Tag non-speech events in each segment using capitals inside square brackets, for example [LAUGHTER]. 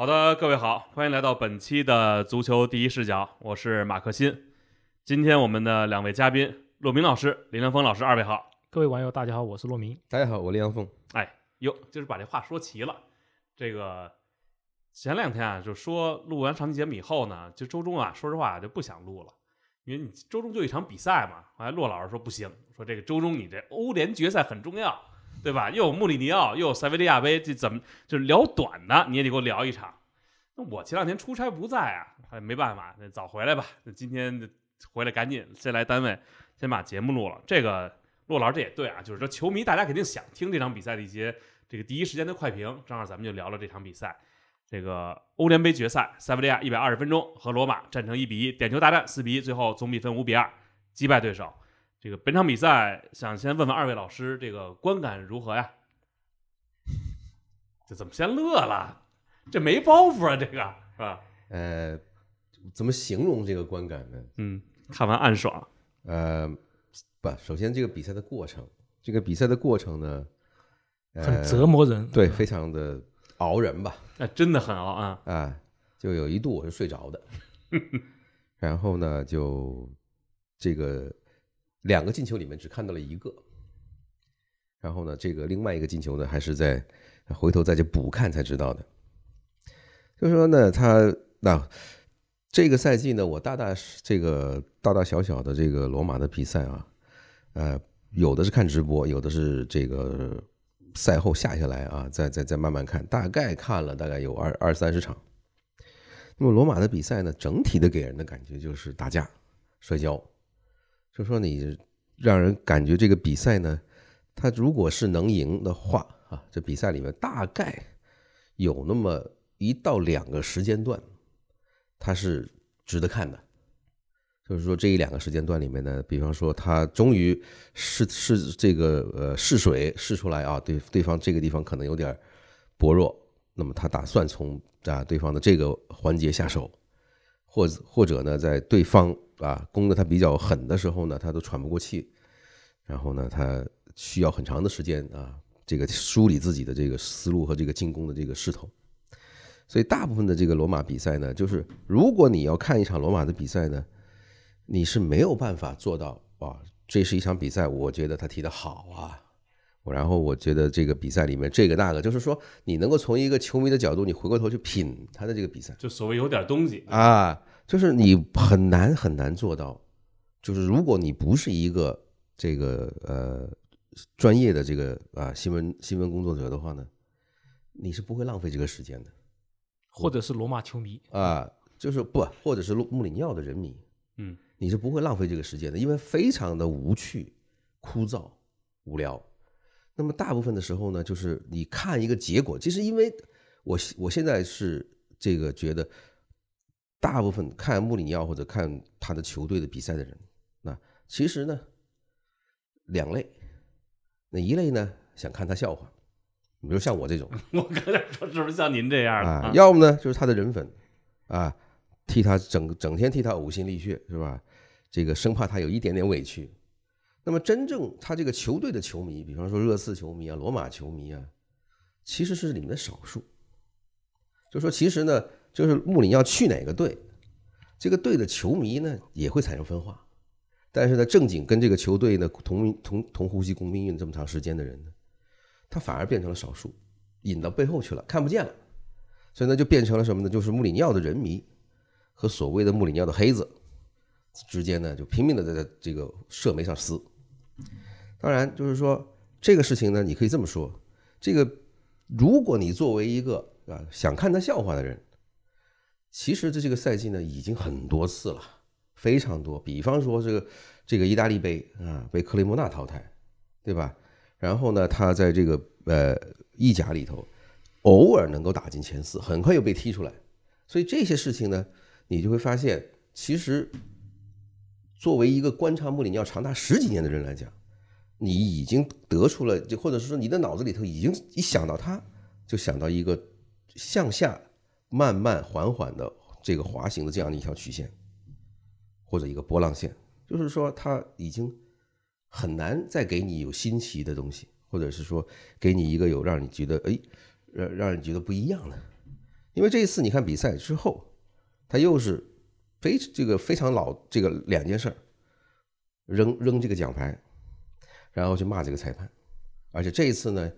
好的，各位好，欢迎来到本期的足球第一视角，我是马克新。今天我们的两位嘉宾，骆明老师、林良峰老师，二位好。各位网友，大家好，我是骆明。大家好，我林阳峰。哎，哟，就是把这话说齐了。这个前两天啊，就说录完上期节目以后呢，就周中啊，说实话就不想录了，因为你周中就一场比赛嘛。后来骆老师说不行，说这个周中你这欧联决赛很重要，对吧？又有穆里尼奥，又有塞维利亚杯，这怎么就是聊短的你也得给我聊一场？我前两天出差不在啊，哎，没办法，那早回来吧。那今天回来赶紧先来单位，先把节目录了。这个骆老师这也对啊，就是说球迷大家肯定想听这场比赛的一些这个第一时间的快评，正好咱们就聊聊这场比赛。这个欧联杯决赛，塞维利亚一百二十分钟和罗马战成一比一，点球大战四比一，最后总比分五比二击败对手。这个本场比赛，想先问问二位老师，这个观感如何呀？[LAUGHS] 这怎么先乐了？这没包袱啊，这个是吧？呃，怎么形容这个观感呢？嗯，看完暗爽。呃，不，首先这个比赛的过程，这个比赛的过程呢，呃、很折磨人。对，非常的熬人吧？那真的很熬啊！啊，就有一度我是睡着的，[LAUGHS] 然后呢，就这个两个进球里面只看到了一个，然后呢，这个另外一个进球呢，还是在回头再去补看才知道的。就说呢，他那这个赛季呢，我大大这个大大小小的这个罗马的比赛啊，呃，有的是看直播，有的是这个赛后下下来啊，再再再慢慢看，大概看了大概有二二三十场。那么罗马的比赛呢，整体的给人的感觉就是打架、摔跤，就说你让人感觉这个比赛呢，他如果是能赢的话啊，这比赛里面大概有那么。一到两个时间段，它是值得看的。就是说这一两个时间段里面呢，比方说他终于试试这个呃试水试出来啊，对对方这个地方可能有点薄弱，那么他打算从啊对方的这个环节下手，或或者呢在对方啊攻的他比较狠的时候呢，他都喘不过气，然后呢他需要很长的时间啊这个梳理自己的这个思路和这个进攻的这个势头。所以大部分的这个罗马比赛呢，就是如果你要看一场罗马的比赛呢，你是没有办法做到啊，这是一场比赛，我觉得他踢得好啊，然后我觉得这个比赛里面这个那个，就是说你能够从一个球迷的角度，你回过头去品他的这个比赛，就所谓有点东西啊，就是你很难很难做到，就是如果你不是一个这个呃专业的这个啊新闻新闻工作者的话呢，你是不会浪费这个时间的。或者是罗马球迷啊，就是不，或者是穆穆里尼奥的人迷，嗯，你是不会浪费这个时间的，因为非常的无趣、枯燥、无聊。那么大部分的时候呢，就是你看一个结果，其实因为我我现在是这个觉得，大部分看穆里尼奥或者看他的球队的比赛的人，那其实呢两类，那一类呢想看他笑话。比如像我这种，[LAUGHS] 我刚才说是不是像您这样啊？要么呢就是他的人粉，啊，替他整整天替他呕心沥血是吧？这个生怕他有一点点委屈。那么真正他这个球队的球迷，比方说热刺球迷啊、罗马球迷啊，其实是里面的少数。就说其实呢，就是穆里要去哪个队，这个队的球迷呢也会产生分化。但是呢，正经跟这个球队呢同同同呼吸共命运这么长时间的人呢。他反而变成了少数，引到背后去了，看不见了，所以呢，就变成了什么呢？就是穆里尼奥的人迷和所谓的穆里尼奥的黑子之间呢，就拼命的在这个社媒上撕。当然，就是说这个事情呢，你可以这么说：这个如果你作为一个啊想看他笑话的人，其实这这个赛季呢已经很多次了，非常多。比方说这个这个意大利杯啊，被克雷莫纳淘汰，对吧？然后呢，他在这个呃意甲里头，偶尔能够打进前四，很快又被踢出来。所以这些事情呢，你就会发现，其实作为一个观察穆里尼奥长达十几年的人来讲，你已经得出了，就或者是说你的脑子里头已经一想到他，就想到一个向下慢慢缓缓的这个滑行的这样的一条曲线，或者一个波浪线，就是说他已经。很难再给你有新奇的东西，或者是说给你一个有让你觉得哎，让让人觉得不一样的。因为这一次你看比赛之后，他又是非这个非常老这个两件事儿，扔扔这个奖牌，然后去骂这个裁判，而且这一次呢，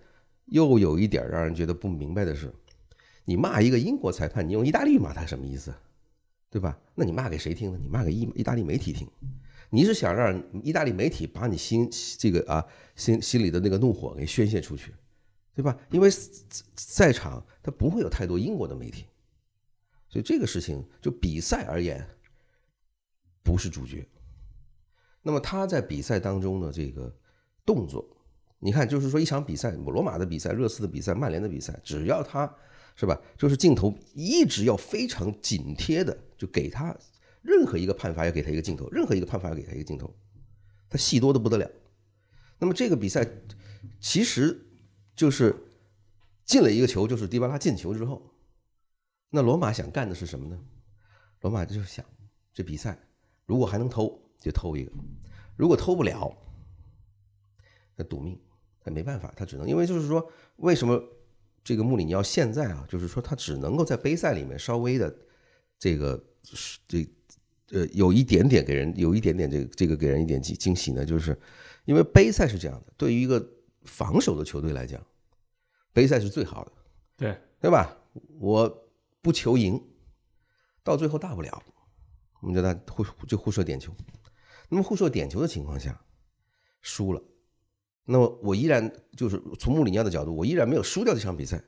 又有一点让人觉得不明白的是，你骂一个英国裁判，你用意大利骂他什么意思？对吧？那你骂给谁听呢？你骂给意意大利媒体听，你是想让意大利媒体把你心这个啊心心里的那个怒火给宣泄出去，对吧？因为在场他不会有太多英国的媒体，所以这个事情就比赛而言不是主角。那么他在比赛当中的这个动作，你看，就是说一场比赛，罗马的比赛、热刺的比赛、曼联的比赛，只要他是吧，就是镜头一直要非常紧贴的，就给他任何一个判罚要给他一个镜头，任何一个判罚要给他一个镜头，他戏多的不得了。那么这个比赛其实就是进了一个球，就是迪巴拉进球之后，那罗马想干的是什么呢？罗马就想这比赛如果还能偷。就偷一个，如果偷不了，那赌命，他没办法，他只能因为就是说，为什么这个穆里尼奥现在啊，就是说他只能够在杯赛里面稍微的这个这呃有一点点给人有一点点这个这个给人一点惊惊喜呢？就是因为杯赛是这样的，对于一个防守的球队来讲，杯赛是最好的，对对吧？我不求赢，到最后大不了，我们叫他互就互射点球。那么互射点球的情况下，输了，那么我依然就是从穆里尼奥的角度，我依然没有输掉这场比赛，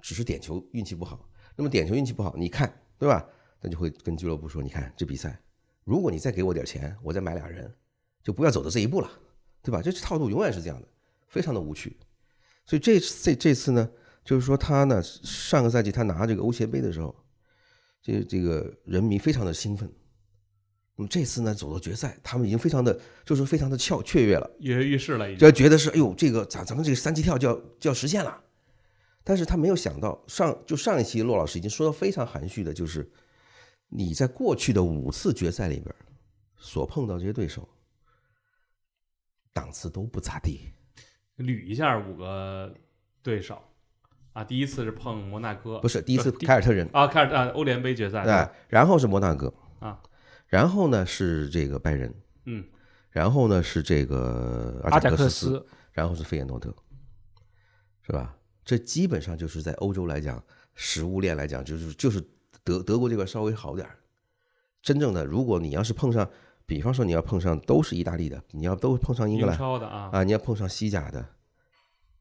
只是点球运气不好。那么点球运气不好，你看对吧？他就会跟俱乐部说：“你看这比赛，如果你再给我点钱，我再买俩人，就不要走到这一步了，对吧？”这套路永远是这样的，非常的无趣。所以这这这次呢，就是说他呢，上个赛季他拿这个欧协杯的时候，这这个人民非常的兴奋。那么这次呢，走到决赛，他们已经非常的，就是非常的俏雀跃了，跃跃欲试了，已经就觉得是，哎呦，这个咱咱们这个三级跳就要就要实现了。但是他没有想到，上就上一期骆老师已经说的非常含蓄的，就是你在过去的五次决赛里边所碰到这些对手，档次都不咋地。捋一下五个对手。啊，第一次是碰摩纳哥，不是第一次凯尔特人，啊，凯尔啊，欧联杯决赛对，然后是摩纳哥啊，然后呢是这个拜仁，嗯，然后呢是这个阿贾克斯然后是费耶诺德，是吧？这基本上就是在欧洲来讲，食物链来讲，就是就是德德国这边稍微好点儿。真正的，如果你要是碰上，比方说你要碰上都是意大利的，你要都碰上英格英兰超的啊啊，你要碰上西甲的，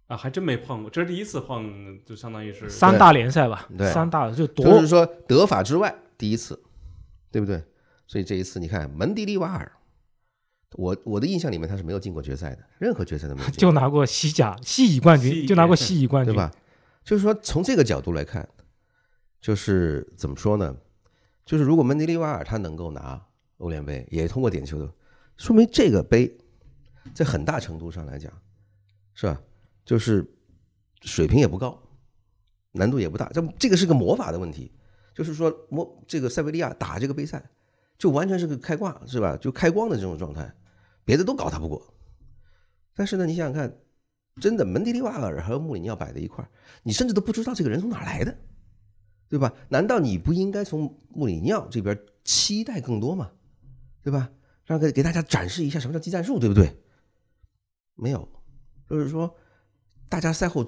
啊，还真没碰过，这是第一次碰，就相当于是三大联赛吧，对三大就夺就是说德法之外第一次，对不对？所以这一次你看门迪利瓦尔，我我的印象里面他是没有进过决赛的，任何决赛都没有进过。[LAUGHS] 就拿过西甲西乙冠军，就拿过西乙冠军，对？吧？就是说，从这个角度来看，就是怎么说呢？就是如果门迪利瓦尔他能够拿欧联杯，也通过点球的，说明这个杯在很大程度上来讲，是吧？就是水平也不高，难度也不大。这这个是个魔法的问题，就是说魔这个塞维利亚打这个杯赛，就完全是个开挂，是吧？就开光的这种状态，别的都搞他不过。但是呢，你想想看，真的门迪利瓦尔和穆里尼奥摆在一块儿，你甚至都不知道这个人从哪来的，对吧？难道你不应该从穆里尼奥这边期待更多吗？对吧？让给给大家展示一下什么叫技战术，对不对？没有，就是说，大家赛后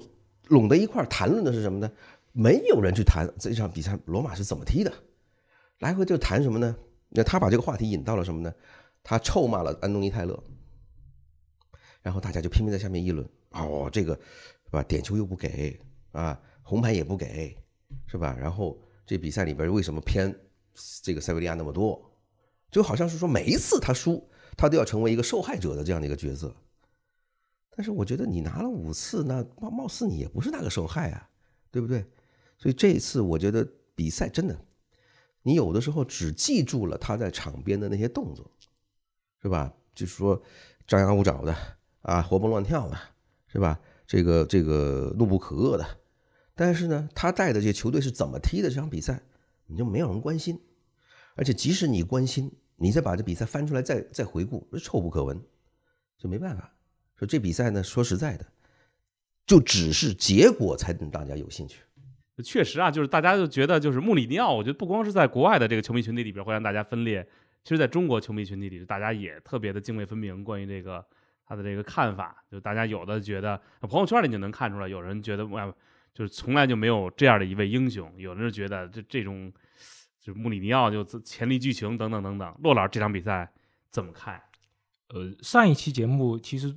拢在一块谈论的是什么呢？没有人去谈这场比赛罗马是怎么踢的，来回就谈什么呢？那他把这个话题引到了什么呢？他臭骂了安东尼泰勒，然后大家就拼命在下面议论，哦，这个是吧？点球又不给啊，红牌也不给，是吧？然后这比赛里边为什么偏这个塞维利亚那么多？就好像是说每一次他输，他都要成为一个受害者的这样的一个角色。但是我觉得你拿了五次，那貌貌似你也不是那个受害啊，对不对？所以这一次我觉得比赛真的，你有的时候只记住了他在场边的那些动作，是吧？就是说张牙舞爪的啊，活蹦乱跳的，是吧？这个这个怒不可遏的，但是呢，他带的这些球队是怎么踢的这场比赛，你就没有人关心，而且即使你关心，你再把这比赛翻出来再再回顾，臭不可闻，就没办法。说这比赛呢，说实在的，就只是结果才令大家有兴趣，确实啊，就是大家就觉得就是穆里尼奥，我觉得不光是在国外的这个球迷群体里边会让大家分裂，其实在中国球迷群体里，大家也特别的泾渭分明。关于这个他的这个看法，就大家有的觉得朋友圈里就能看出来，有人觉得哇，就是从来就没有这样的一位英雄，有人就觉得这这种就是穆里尼奥就潜力巨穷等等等等。骆老师这场比赛怎么看？呃，上一期节目其实。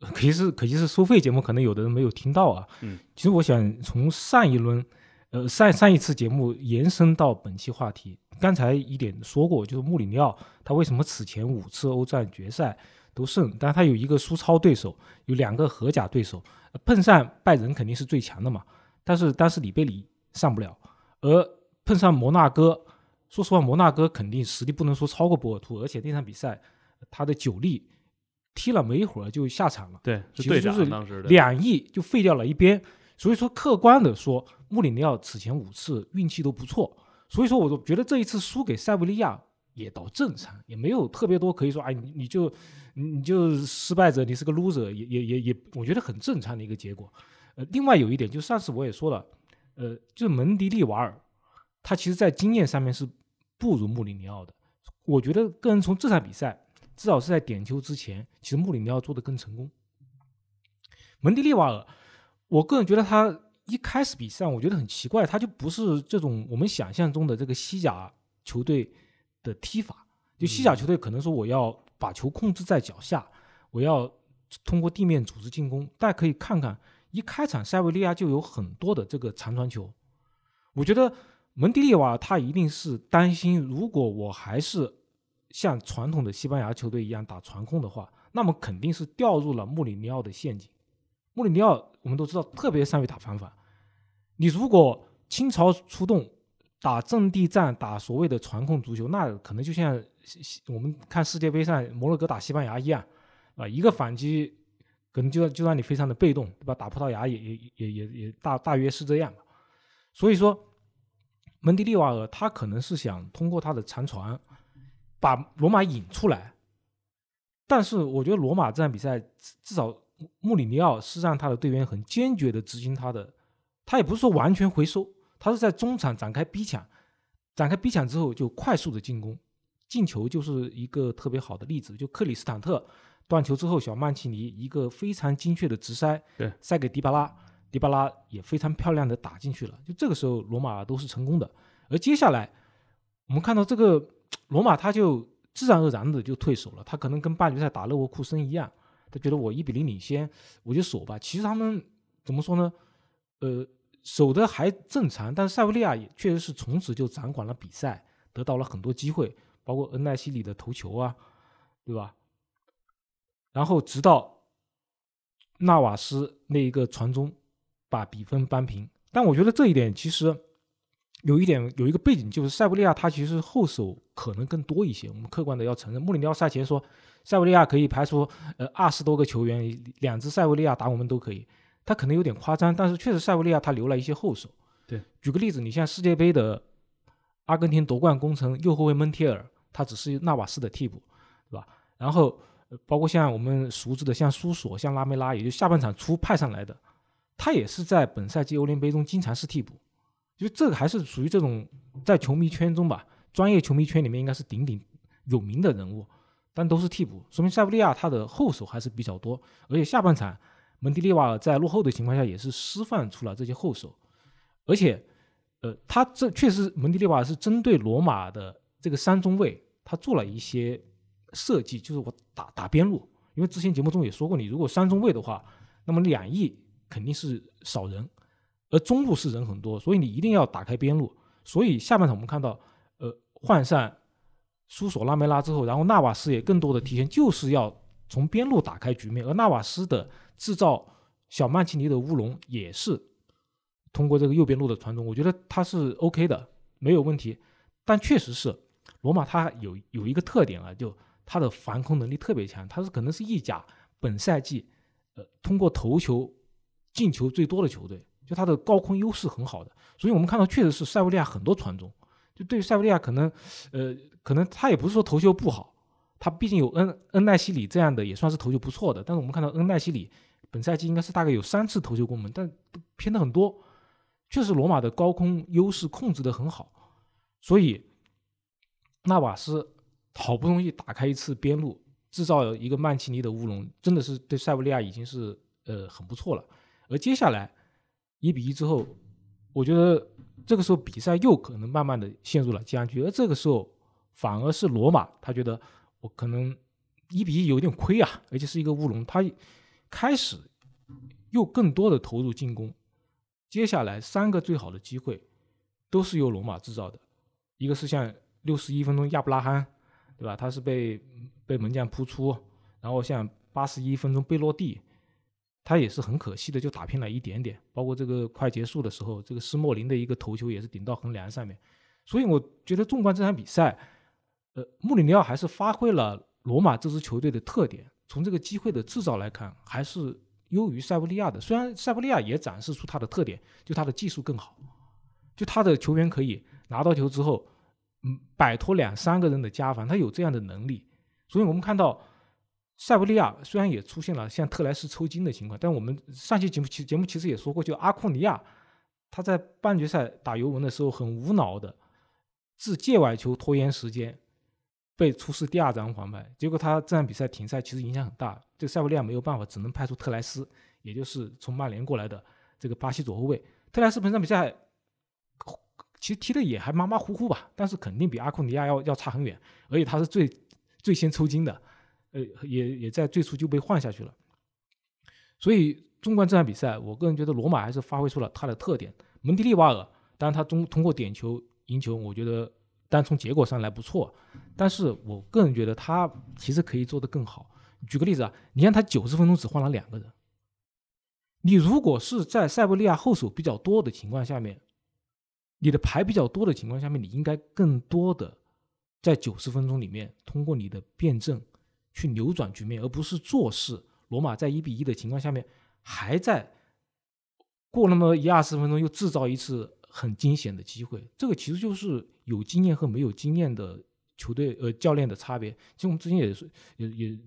[LAUGHS] 可惜是，可惜是收费节目，可能有的人没有听到啊。嗯，其实我想从上一轮，呃，上上一次节目延伸到本期话题。刚才一点说过，就是穆里尼奥他为什么此前五次欧战决赛都胜，但他有一个苏超对手，有两个荷甲对手，碰上拜仁肯定是最强的嘛。但是当时里贝里上不了，而碰上摩纳哥，说实话，摩纳哥肯定实力不能说超过波尔图，而且那场比赛他的酒力。踢了没一会儿就下场了，对，其实就是两翼就废掉了一边。所以说，客观的说，穆里尼奥此前五次运气都不错。所以说，我就觉得这一次输给塞维利亚也倒正常，也没有特别多可以说，哎，你你就你就失败者，你是个 loser，也也也也，我觉得很正常的一个结果。呃，另外有一点，就上次我也说了，呃，就是蒙迪利瓦尔，他其实在经验上面是不如穆里尼奥的。我觉得个人从这场比赛。至少是在点球之前，其实穆里尼奥做的更成功。蒙迪利瓦尔，我个人觉得他一开始比赛，我觉得很奇怪，他就不是这种我们想象中的这个西甲球队的踢法。就西甲球队可能说我要把球控制在脚下，我要通过地面组织进攻。大家可以看看，一开场塞维利亚就有很多的这个长传球。我觉得蒙迪利瓦他一定是担心，如果我还是。像传统的西班牙球队一样打传控的话，那么肯定是掉入了穆里尼奥的陷阱。穆里尼奥我们都知道特别善于打反反，你如果倾巢出动打阵地战，打所谓的传控足球，那可能就像我们看世界杯上摩洛哥打西班牙一样，啊，一个反击可能就就让你非常的被动，对吧？打葡萄牙也也也也也大大约是这样。所以说，门迪利瓦尔他可能是想通过他的长传。把罗马引出来，但是我觉得罗马这场比赛至少穆里尼奥是让他的队员很坚决的执行他的，他也不是说完全回收，他是在中场展开逼抢，展开逼抢之后就快速的进攻，进球就是一个特别好的例子，就克里斯坦特断球之后，小曼奇尼一个非常精确的直塞，对，塞给迪巴拉，迪巴拉也非常漂亮的打进去了，就这个时候罗马都是成功的，而接下来我们看到这个。罗马他就自然而然的就退守了，他可能跟半决赛打勒沃库森一样，他觉得我一比零领先，我就守吧。其实他们怎么说呢？呃，守的还正常，但是塞维利亚也确实是从此就掌管了比赛，得到了很多机会，包括恩奈西里的头球啊，对吧？然后直到纳瓦斯那一个传中把比分扳平，但我觉得这一点其实。有一点有一个背景，就是塞维利亚他其实后手可能更多一些。我们客观的要承认，穆里尼奥赛前说，塞维利亚可以排除呃二十多个球员，两支塞维利亚打我们都可以。他可能有点夸张，但是确实塞维利亚他留了一些后手。对，举个例子，你像世界杯的阿根廷夺冠功臣右后卫蒙贴尔，他只是纳瓦斯的替补，对吧？然后包括像我们熟知的像苏索、像拉梅拉，也就下半场初派上来的，他也是在本赛季欧联杯中经常是替补。就这个还是属于这种在球迷圈中吧，专业球迷圈里面应该是鼎鼎有名的人物，但都是替补，说明塞维利亚他的后手还是比较多，而且下半场门迪利瓦尔在落后的情况下也是释放出了这些后手，而且，呃，他这确实门迪利瓦尔是针对罗马的这个三中卫，他做了一些设计，就是我打打边路，因为之前节目中也说过，你如果三中卫的话，那么两翼肯定是少人。而中路是人很多，所以你一定要打开边路。所以下半场我们看到，呃，换上苏索拉梅拉之后，然后纳瓦斯也更多的提前就是要从边路打开局面。而纳瓦斯的制造小曼奇尼的乌龙也是通过这个右边路的传中，我觉得他是 OK 的，没有问题。但确实是罗马他有有一个特点啊，就他的防空能力特别强，他是可能是意甲本赛季呃通过头球进球最多的球队。就他的高空优势很好的，所以我们看到确实是塞维利亚很多传中。就对于塞维利亚可能，呃，可能他也不是说头球不好，他毕竟有恩恩奈西里这样的也算是头球不错的。但是我们看到恩奈西里本赛季应该是大概有三次头球攻门，但偏的很多，确实罗马的高空优势控制得很好，所以纳瓦斯好不容易打开一次边路，制造一个曼奇尼的乌龙，真的是对塞维利亚已经是呃很不错了。而接下来一比一之后，我觉得这个时候比赛又可能慢慢的陷入了僵局，而这个时候反而是罗马，他觉得我可能一比一有点亏啊，而且是一个乌龙，他开始又更多的投入进攻。接下来三个最好的机会都是由罗马制造的，一个是像六十一分钟亚布拉罕，对吧？他是被被门将扑出，然后像八十一分钟贝洛蒂，他也是很可惜的就打偏了一点点，包括这个快结束的时候，这个斯莫林的一个头球也是顶到横梁上面。所以我觉得纵观这场比赛，呃，穆里尼奥还是发挥了罗马这支球队的特点，从这个机会的制造来看，还是。优于塞维利亚的，虽然塞维利亚也展示出他的特点，就他的技术更好，就他的球员可以拿到球之后，摆脱两三个人的加防，他有这样的能力。所以我们看到塞维利亚虽然也出现了像特莱斯抽筋的情况，但我们上期节目其节目其实也说过，就阿库尼亚他在半决赛打尤文的时候很无脑的自界外球拖延时间。被出示第二张黄牌，结果他这场比赛停赛，其实影响很大。这塞维利亚没有办法，只能派出特莱斯，也就是从曼联过来的这个巴西左后卫。特莱斯本场比赛其实踢的也还马马虎虎吧，但是肯定比阿库尼亚要要差很远，而且他是最最先抽筋的，呃，也也在最初就被换下去了。所以纵观这场比赛，我个人觉得罗马还是发挥出了他的特点。蒙迪利瓦尔，当然他中通过点球赢球，我觉得。单从结果上来不错，但是我个人觉得他其实可以做得更好。举个例子啊，你看他九十分钟只换了两个人，你如果是在塞维利亚后手比较多的情况下面，你的牌比较多的情况下面，你应该更多的在九十分钟里面通过你的辩证去扭转局面，而不是坐视罗马在一比一的情况下面还在过那么一二十分钟又制造一次。很惊险的机会，这个其实就是有经验和没有经验的球队呃教练的差别。其实我们之前也是也也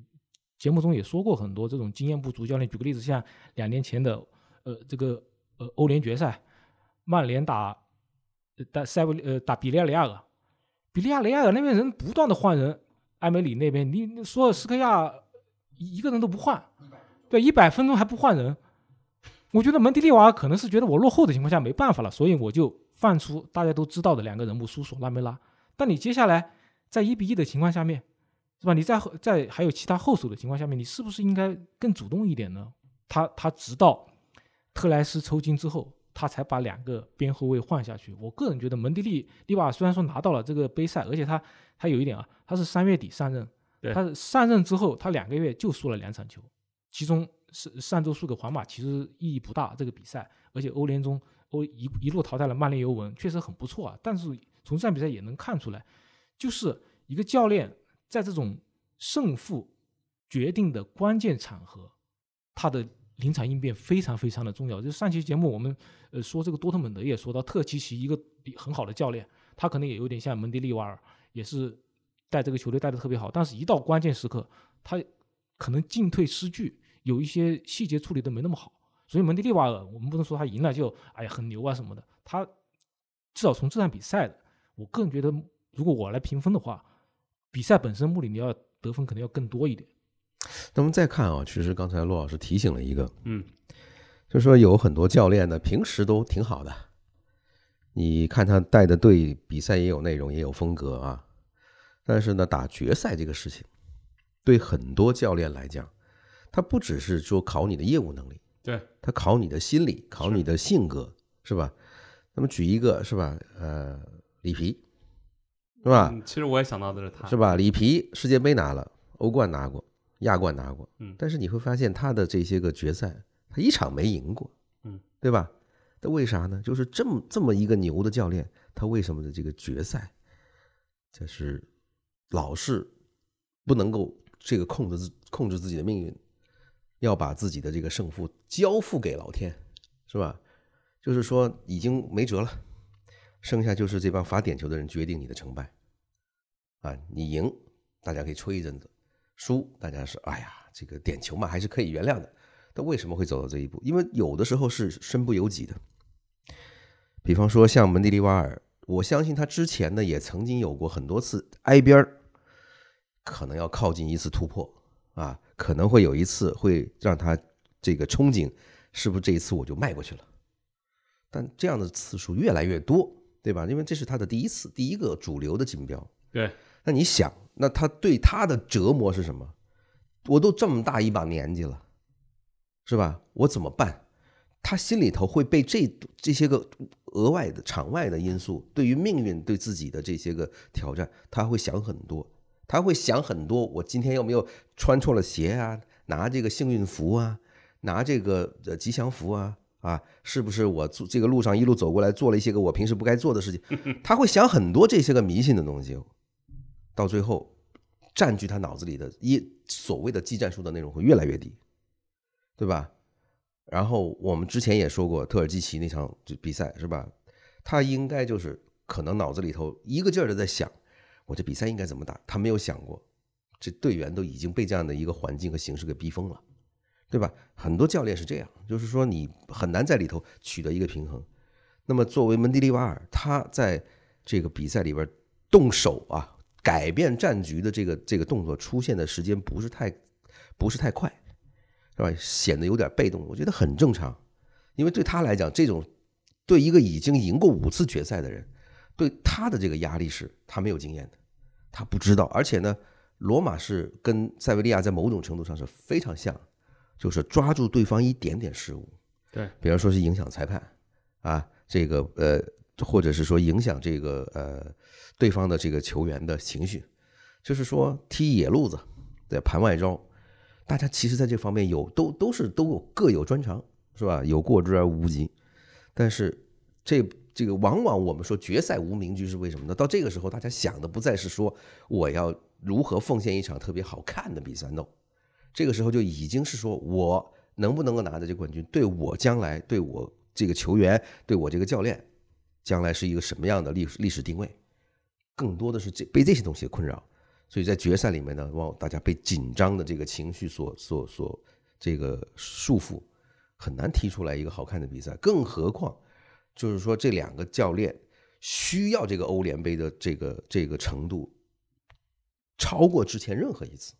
节目中也说过很多这种经验不足教练。举个例子，像两年前的呃这个呃欧联决赛，曼联打打塞维呃打比利亚雷亚尔，比利亚雷亚尔那边人不断的换人，埃梅里那边你说斯科亚一个人都不换，对一百分钟还不换人。我觉得蒙迪利瓦可能是觉得我落后的情况下没办法了，所以我就放出大家都知道的两个人物，苏索拉梅拉。但你接下来在一比一的情况下面，是吧？你在在还有其他后手的情况下面，你是不是应该更主动一点呢？他他直到特莱斯抽筋之后，他才把两个边后卫换下去。我个人觉得蒙迪利利瓦虽然说拿到了这个杯赛，而且他他有一点啊，他是三月底上任，他上任之后他两个月就输了两场球，其中。是上周输给皇马，其实意义不大。这个比赛，而且欧联中欧一一路淘汰了曼联、尤文，确实很不错啊。但是从这场比赛也能看出来，就是一个教练在这种胜负决定的关键场合，他的临场应变非常非常的重要。就上期节目我们呃说这个多特蒙德也说到，特奇奇一个很好的教练，他可能也有点像蒙迪利瓦尔，也是带这个球队带的特别好，但是一到关键时刻，他可能进退失据。有一些细节处理的没那么好，所以蒙迪利瓦尔，我们不能说他赢了就哎呀很牛啊什么的。他至少从这场比赛的，我个人觉得，如果我来评分的话，比赛本身穆里尼奥得分可能要更多一点。那么再看啊，其实刚才骆老师提醒了一个，嗯，就说有很多教练呢平时都挺好的，你看他带的队比赛也有内容也有风格啊，但是呢打决赛这个事情，对很多教练来讲。他不只是说考你的业务能力，对他考你的心理，考你的性格，是吧？那么举一个是吧？呃，里皮，是吧？其实我也想到的是他，是吧？里皮世界杯拿了，欧冠拿过，亚冠拿过，嗯，但是你会发现他的这些个决赛，他一场没赢过，嗯，对吧？那为啥呢？就是这么这么一个牛的教练，他为什么的这个决赛，就是老是不能够这个控制自控制自己的命运？要把自己的这个胜负交付给老天，是吧？就是说已经没辙了，剩下就是这帮罚点球的人决定你的成败。啊，你赢，大家可以吹一阵子；输，大家是哎呀，这个点球嘛，还是可以原谅的。但为什么会走到这一步？因为有的时候是身不由己的。比方说像门迪利瓦尔，我相信他之前呢也曾经有过很多次挨边儿，可能要靠近一次突破啊，可能会有一次会让他这个憧憬，是不是这一次我就迈过去了？但这样的次数越来越多，对吧？因为这是他的第一次，第一个主流的锦标。对，那你想，那他对他的折磨是什么？我都这么大一把年纪了，是吧？我怎么办？他心里头会被这这些个额外的场外的因素，对于命运对自己的这些个挑战，他会想很多。他会想很多，我今天有没有穿错了鞋啊？拿这个幸运符啊，拿这个呃吉祥符啊啊，是不是我这个路上一路走过来做了一些个我平时不该做的事情？[LAUGHS] 他会想很多这些个迷信的东西，到最后占据他脑子里的一所谓的技战术的内容会越来越低，对吧？然后我们之前也说过特尔基奇那场比赛是吧？他应该就是可能脑子里头一个劲儿的在想。我这比赛应该怎么打？他没有想过，这队员都已经被这样的一个环境和形势给逼疯了，对吧？很多教练是这样，就是说你很难在里头取得一个平衡。那么作为门迪利瓦尔，他在这个比赛里边动手啊，改变战局的这个这个动作出现的时间不是太不是太快，是吧？显得有点被动，我觉得很正常，因为对他来讲，这种对一个已经赢过五次决赛的人。对他的这个压力是，他没有经验的，他不知道。而且呢，罗马是跟塞维利亚在某种程度上是非常像，就是抓住对方一点点失误，对，比方说是影响裁判啊，这个呃，或者是说影响这个呃对方的这个球员的情绪，就是说踢野路子，对，盘外招。大家其实在这方面有都都是都有各有专长，是吧？有过之而无不及。但是这。这个往往我们说决赛无名局是为什么呢？到这个时候，大家想的不再是说我要如何奉献一场特别好看的比赛，no，这个时候就已经是说我能不能够拿到这冠军，对我将来对我这个球员，对我这个教练，将来是一个什么样的历史历史定位，更多的是这被这些东西困扰。所以在决赛里面呢，往大家被紧张的这个情绪所所所这个束缚，很难踢出来一个好看的比赛，更何况。就是说，这两个教练需要这个欧联杯的这个这个程度超过之前任何一次，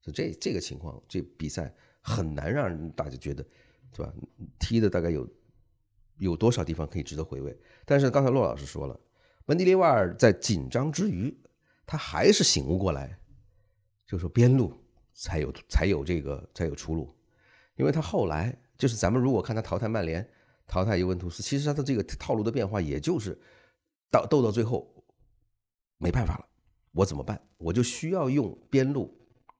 就这这个情况，这比赛很难让人大家觉得，是吧？踢的大概有有多少地方可以值得回味？但是刚才骆老师说了，门迪利瓦尔在紧张之余，他还是醒悟过来，就说边路才有才有这个才有出路，因为他后来就是咱们如果看他淘汰曼联。淘汰尤文图斯，其实他的这个套路的变化，也就是到斗到最后没办法了，我怎么办？我就需要用边路，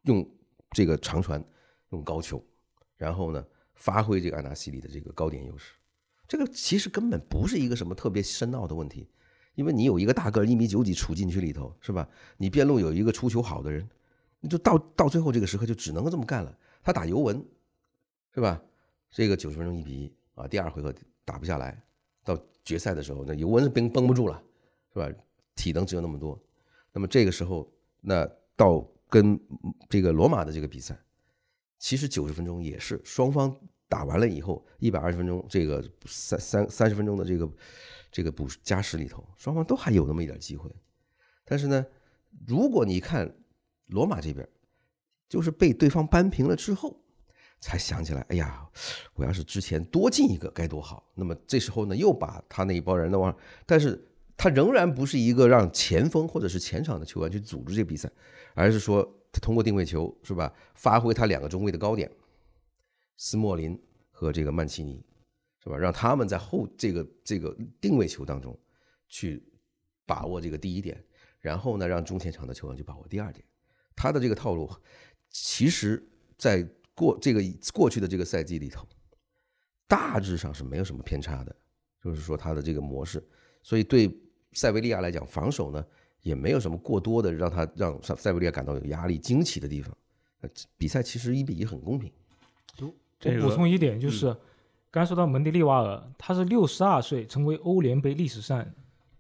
用这个长传，用高球，然后呢，发挥这个安纳西里的这个高点优势。这个其实根本不是一个什么特别深奥的问题，因为你有一个大个一米九几处禁区里头，是吧？你边路有一个出球好的人，你就到到最后这个时刻就只能这么干了。他打尤文，是吧？这个九十分钟一比一。啊，第二回合打不下来，到决赛的时候，那尤文是绷绷不住了，是吧？体能只有那么多。那么这个时候，那到跟这个罗马的这个比赛，其实九十分钟也是双方打完了以后，一百二十分钟这个三三三十分钟的这个这个补加时里头，双方都还有那么一点机会。但是呢，如果你看罗马这边，就是被对方扳平了之后。才想起来，哎呀，我要是之前多进一个该多好。那么这时候呢，又把他那一帮人的往，但是他仍然不是一个让前锋或者是前场的球员去组织这个比赛，而是说他通过定位球是吧，发挥他两个中卫的高点，斯莫林和这个曼奇尼是吧，让他们在后这个这个定位球当中去把握这个第一点，然后呢，让中前场的球员去把握第二点。他的这个套路，其实在。过这个过去的这个赛季里头，大致上是没有什么偏差的，就是说他的这个模式，所以对塞维利亚来讲，防守呢也没有什么过多的让他让塞维利亚感到有压力、惊奇的地方。比赛其实一比一很公平。我补充一点，就是刚才说到门迪利瓦尔，他是六十二岁，成为欧联杯历史上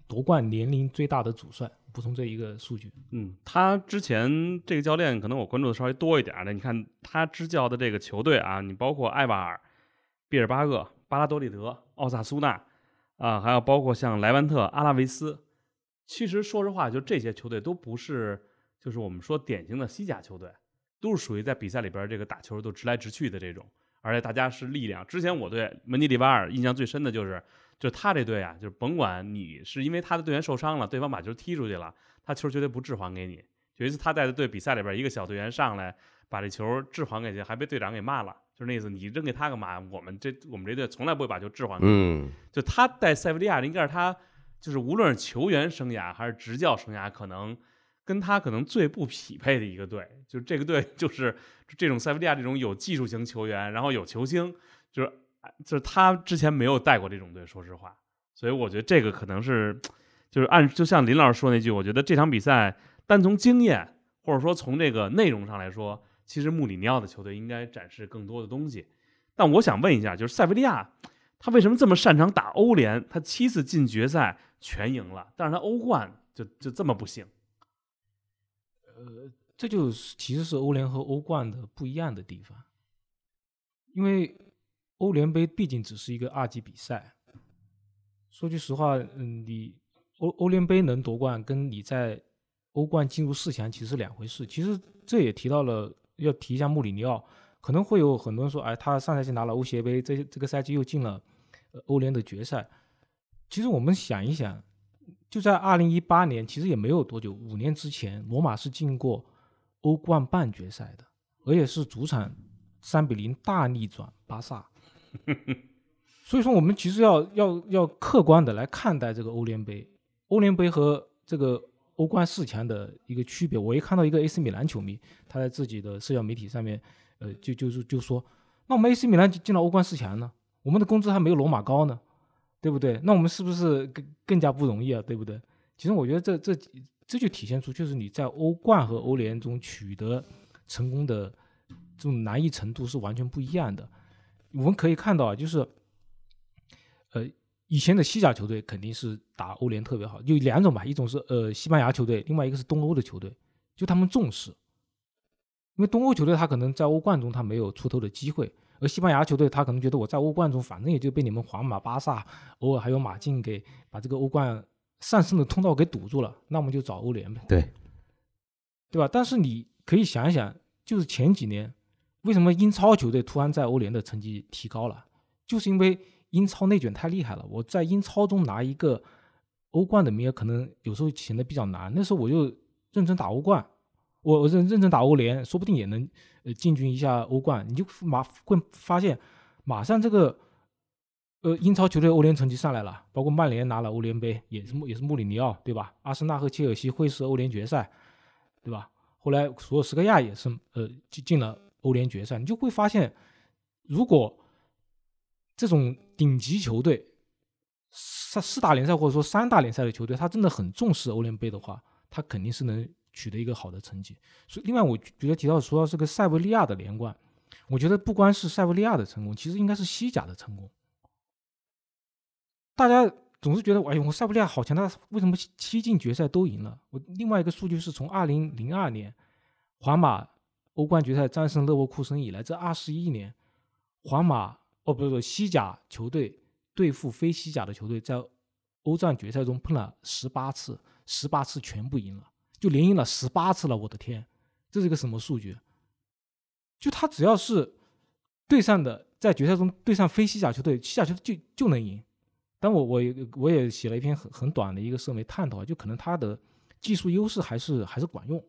夺冠年龄最大的主帅。补充这一个数据，嗯，他之前这个教练可能我关注的稍微多一点的，你看他执教的这个球队啊，你包括埃瓦尔、毕尔巴鄂、巴拉多利德、奥萨苏纳，啊，还有包括像莱万特、阿拉维斯。其实说实话，就这些球队都不是，就是我们说典型的西甲球队，都是属于在比赛里边这个打球都直来直去的这种，而且大家是力量。之前我对门迪里瓦尔印象最深的就是，就他这队啊，就是甭管你是因为他的队员受伤了，对方把球踢出去了，他球绝对不置还给你。有一次他带的队比赛里边，一个小队员上来把这球置还给去，还被队长给骂了，就是那意思，你扔给他干嘛？我们这我们这队从来不会把球置还给你。就他带塞维利亚，应该是他。就是无论是球员生涯还是执教生涯，可能跟他可能最不匹配的一个队，就是这个队就是这种塞维利亚这种有技术型球员，然后有球星，就是就是他之前没有带过这种队，说实话，所以我觉得这个可能是就是按就像林老师说那句，我觉得这场比赛单从经验或者说从这个内容上来说，其实穆里尼奥的球队应该展示更多的东西。但我想问一下，就是塞维利亚他为什么这么擅长打欧联？他七次进决赛。全赢了，但是他欧冠就就这么不行。呃，这就是其实是欧联和欧冠的不一样的地方，因为欧联杯毕竟只是一个二级比赛。说句实话，嗯，你欧欧联杯能夺冠，跟你在欧冠进入四强其实是两回事。其实这也提到了，要提一下穆里尼奥，可能会有很多人说，哎，他上赛季拿了欧协杯，这这个赛季又进了欧联的决赛。其实我们想一想，就在二零一八年，其实也没有多久，五年之前，罗马是进过欧冠半决赛的，而且是主场三比零大逆转巴萨。[LAUGHS] 所以说，我们其实要要要客观的来看待这个欧联杯，欧联杯和这个欧冠四强的一个区别。我一看到一个 AC 米兰球迷，他在自己的社交媒体上面，呃，就就是就说，那我们 AC 米兰进了欧冠四强呢，我们的工资还没有罗马高呢。对不对？那我们是不是更更加不容易啊？对不对？其实我觉得这这这就体现出，就是你在欧冠和欧联中取得成功的这种难易程度是完全不一样的。我们可以看到啊，就是呃以前的西甲球队肯定是打欧联特别好，有两种吧，一种是呃西班牙球队，另外一个是东欧的球队，就他们重视，因为东欧球队他可能在欧冠中他没有出头的机会。而西班牙球队，他可能觉得我在欧冠中，反正也就被你们皇马、巴萨，偶尔还有马竞给把这个欧冠上升的通道给堵住了，那我们就找欧联呗。对，对吧？但是你可以想一想，就是前几年，为什么英超球队突然在欧联的成绩提高了？就是因为英超内卷太厉害了。我在英超中拿一个欧冠的名额，可能有时候显得比较难。那时候我就认真打欧冠。我我认认真打欧联，说不定也能呃进军一下欧冠。你就马会发现，马上这个呃英超球队欧联成绩上来了，包括曼联拿了欧联杯，也是穆也是穆里尼奥对吧？阿森纳和切尔西会师欧联决赛，对吧？后来索尔斯克亚也是呃进进了欧联决赛。你就会发现，如果这种顶级球队四四大联赛或者说三大联赛的球队，他真的很重视欧联杯的话，他肯定是能。取得一个好的成绩，所以另外我觉得提到说到这个塞维利亚的连冠，我觉得不光是塞维利亚的成功，其实应该是西甲的成功。大家总是觉得，哎呦，我塞维利亚好强，他为什么七进决赛都赢了？我另外一个数据是从二零零二年皇马欧冠决赛战胜勒沃库森以来，这二十一年，皇马哦不不西甲球队对付非西甲的球队，在欧战决赛中碰了十八次，十八次全部赢了。就连赢了十八次了，我的天，这是一个什么数据？就他只要是对上的，在决赛中对上非西甲球队，西甲球队就就能赢。但我我我也写了一篇很很短的一个社媒探讨啊，就可能他的技术优势还是还是管用。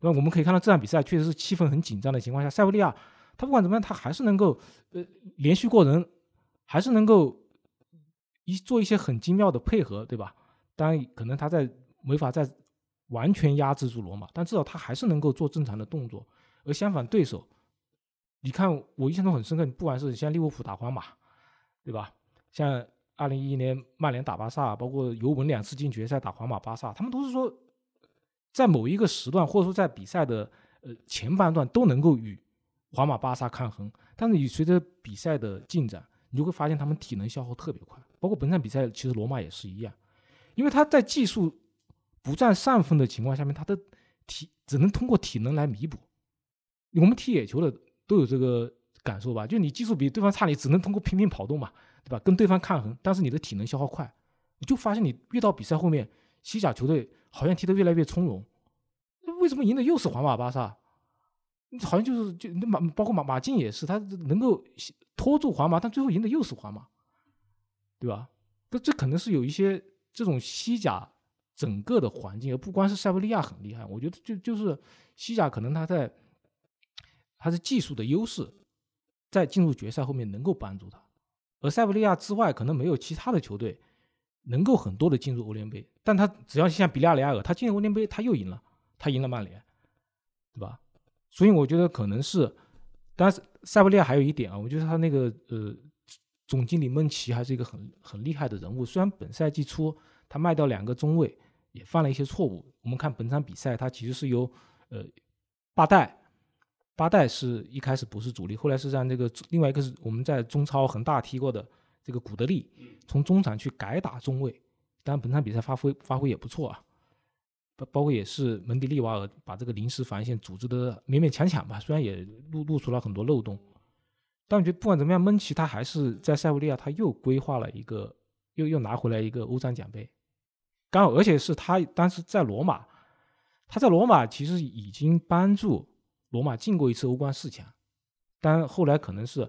那我们可以看到这场比赛确实是气氛很紧张的情况下，塞维利亚他不管怎么样，他还是能够呃连续过人，还是能够一做一些很精妙的配合，对吧？当然，可能他在没法在。完全压制住罗马，但至少他还是能够做正常的动作。而相反，对手，你看我印象中很深刻，不管是像利物浦打皇马，对吧？像二零一一年曼联打巴萨，包括尤文两次进决赛打皇马、巴萨，他们都是说，在某一个时段或者说在比赛的呃前半段都能够与皇马、巴萨抗衡。但是你随着比赛的进展，你就会发现他们体能消耗特别快。包括本场比赛，其实罗马也是一样，因为他在技术。不占上风的情况下面，他的体只能通过体能来弥补。我们踢野球的都有这个感受吧？就你技术比对方差，你只能通过拼命跑动嘛。对吧？跟对方抗衡，但是你的体能消耗快，你就发现你越到比赛后面，西甲球队好像踢得越来越从容。为什么赢的又是皇马、巴萨？好像就是就马，包括马马竞也是，他能够拖住皇马，但最后赢的又是皇马，对吧？这这可能是有一些这种西甲整个的环境，而不光是塞维利亚很厉害，我觉得就就是西甲可能他在他是技术的优势，在进入决赛后面能够帮助他，而塞维利亚之外可能没有其他的球队能够很多的进入欧联杯，但他只要像比利亚雷亚尔，他进入欧联杯他又赢了，他赢了曼联，对吧？所以我觉得可能是，但是塞维利亚还有一点啊，我觉得他那个呃总经理蒙奇还是一个很很厉害的人物，虽然本赛季初他卖掉两个中卫也犯了一些错误，我们看本场比赛他其实是由呃巴代。巴代是一开始不是主力，后来是让这个另外一个是我们在中超恒大踢过的这个古德利从中场去改打中卫，当然本场比赛发挥发挥也不错啊，包包括也是门迪利瓦尔把这个临时防线组织的勉勉强强吧，虽然也露露出了很多漏洞，但我觉得不管怎么样，蒙奇他还是在塞维利亚他又规划了一个又又拿回来一个欧战奖杯，刚好而且是他当时在罗马，他在罗马其实已经帮助。罗马进过一次欧冠四强，但后来可能是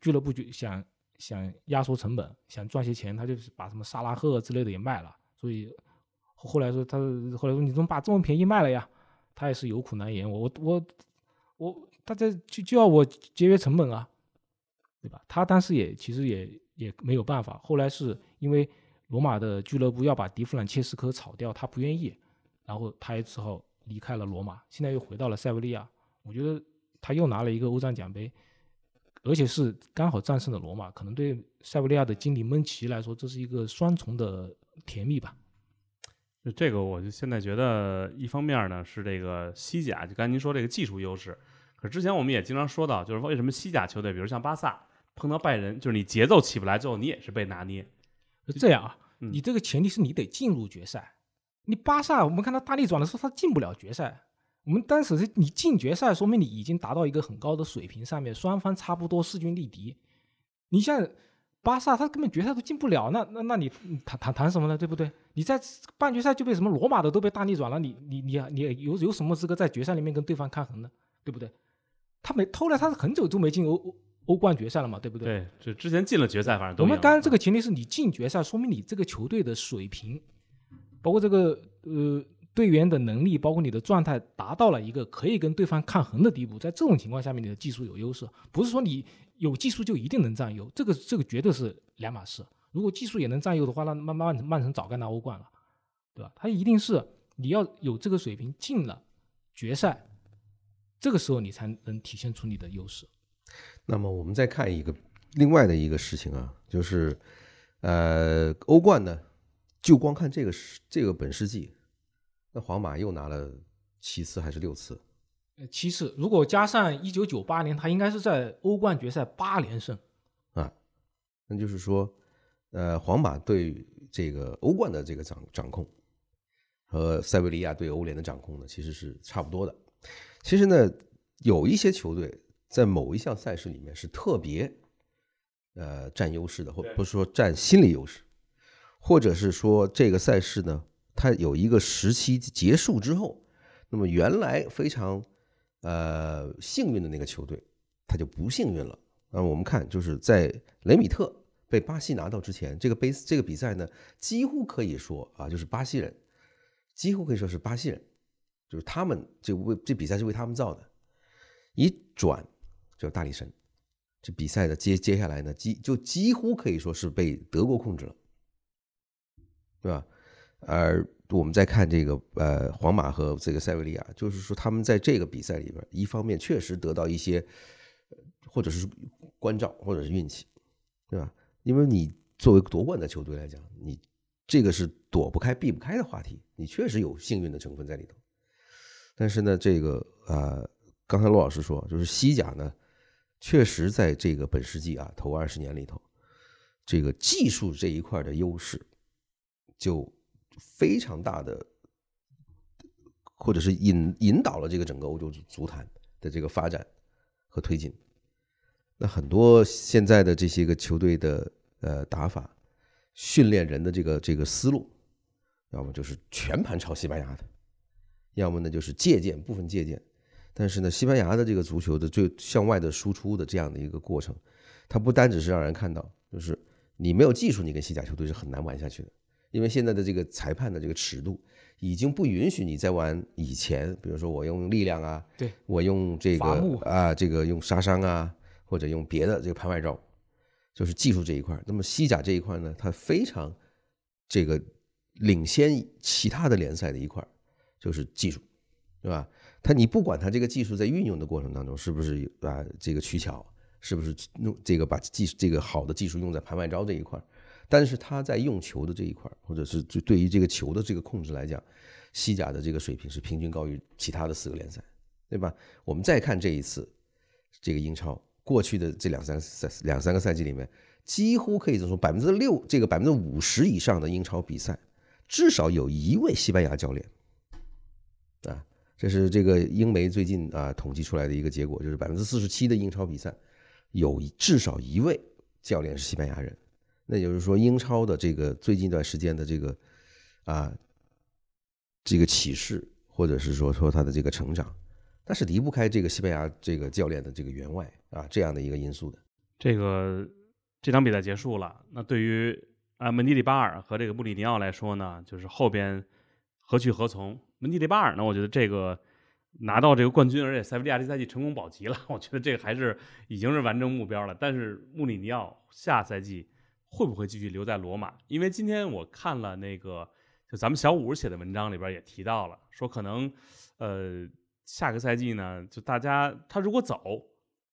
俱乐部就想想压缩成本，想赚些钱，他就是把什么萨拉赫之类的也卖了。所以后来说他后来说你怎么把这么便宜卖了呀？他也是有苦难言。我我我我他在就就要我节约成本啊，对吧？他当时也其实也也没有办法。后来是因为罗马的俱乐部要把迪弗朗切斯科炒掉，他不愿意，然后他也只好离开了罗马，现在又回到了塞维利亚。我觉得他又拿了一个欧战奖杯，而且是刚好战胜了罗马，可能对塞维利亚的经理蒙奇来说，这是一个双重的甜蜜吧。就这个，我就现在觉得，一方面呢是这个西甲，就刚才您说这个技术优势，可之前我们也经常说到，就是为什么西甲球队，比如像巴萨碰到拜仁，就是你节奏起不来，最后你也是被拿捏。这样啊，你这个前提是你得进入决赛。你巴萨，我们看到大逆转的时候，他进不了决赛。我们当时是你进决赛，说明你已经达到一个很高的水平，上面双方差不多势均力敌。你像巴萨，他根本决赛都进不了，那那那你谈谈谈什么呢？对不对？你在半决赛就被什么罗马的都被大逆转了，你你你你有有什么资格在决赛里面跟对方抗衡呢？对不对？他没偷了他是很久都没进欧欧欧冠决赛了嘛，对不对？对，就之前进了决赛，反正都。我们刚刚这个前提是你进决赛，说明你这个球队的水平，包括这个呃。队员的能力，包括你的状态，达到了一个可以跟对方抗衡的地步。在这种情况下面，你的技术有优势，不是说你有技术就一定能占优，这个这个绝对是两码事。如果技术也能占优的话，那曼曼曼城早该拿欧冠了，对吧？他一定是你要有这个水平进了决赛，这个时候你才能体现出你的优势。那么我们再看一个另外的一个事情啊，就是呃，欧冠呢，就光看这个这个本世纪。那皇马又拿了七次还是六次？呃，七次。如果加上一九九八年，他应该是在欧冠决赛八连胜啊。那就是说，呃，皇马对这个欧冠的这个掌掌控，和塞维利亚对欧联的掌控呢，其实是差不多的。其实呢，有一些球队在某一项赛事里面是特别呃占优势的，或不是说占心理优势，或者是说这个赛事呢。它有一个时期结束之后，那么原来非常呃幸运的那个球队，他就不幸运了。那我们看，就是在雷米特被巴西拿到之前，这个杯这个比赛呢，几乎可以说啊，就是巴西人，几乎可以说是巴西人，就是他们这为这比赛是为他们造的。一转就大力神，这比赛的接接下来呢，几就几乎可以说是被德国控制了，对吧？而我们再看这个呃，皇马和这个塞维利亚，就是说他们在这个比赛里边，一方面确实得到一些，或者是关照，或者是运气，对吧？因为你作为夺冠的球队来讲，你这个是躲不开、避不开的话题，你确实有幸运的成分在里头。但是呢，这个呃，刚才陆老师说，就是西甲呢，确实在这个本世纪啊头二十年里头，这个技术这一块的优势就。非常大的，或者是引引导了这个整个欧洲足坛的这个发展和推进。那很多现在的这些个球队的呃打法，训练人的这个这个思路，要么就是全盘抄西班牙的，要么呢就是借鉴部分借鉴。但是呢，西班牙的这个足球的最向外的输出的这样的一个过程，它不单只是让人看到，就是你没有技术，你跟西甲球队是很难玩下去的，因为现在的这个裁判的这个尺度已经不允许你再玩以前，比如说我用力量啊，对我用这个啊，这个用杀伤啊，或者用别的这个盘外招，就是技术这一块。那么西甲这一块呢，它非常这个领先其他的联赛的一块，就是技术，对吧？它你不管它这个技术在运用的过程当中是不是啊这个取巧，是不是用这个把技这个好的技术用在盘外招这一块，但是他在用球的这一块，或者是就对于这个球的这个控制来讲，西甲的这个水平是平均高于其他的四个联赛，对吧？我们再看这一次这个英超，过去的这两三赛两三个赛季里面，几乎可以这么说，百分之六这个百分之五十以上的英超比赛，至少有一位西班牙教练，这是这个英媒最近啊统计出来的一个结果，就是百分之四十七的英超比赛有至少一位教练是西班牙人。那也就是说，英超的这个最近一段时间的这个啊这个启示，或者是说说他的这个成长，那是离不开这个西班牙这个教练的这个员外啊这样的一个因素的。这个这场比赛结束了，那对于啊门迪里巴尔和这个穆里尼奥来说呢，就是后边何去何从？门迪巴尔呢，我觉得这个拿到这个冠军，而且塞维利亚这赛季成功保级了，[LAUGHS] 我觉得这个还是已经是完成目标了。但是穆里尼奥下赛季会不会继续留在罗马？因为今天我看了那个就咱们小五写的文章里边也提到了，说可能呃下个赛季呢，就大家他如果走，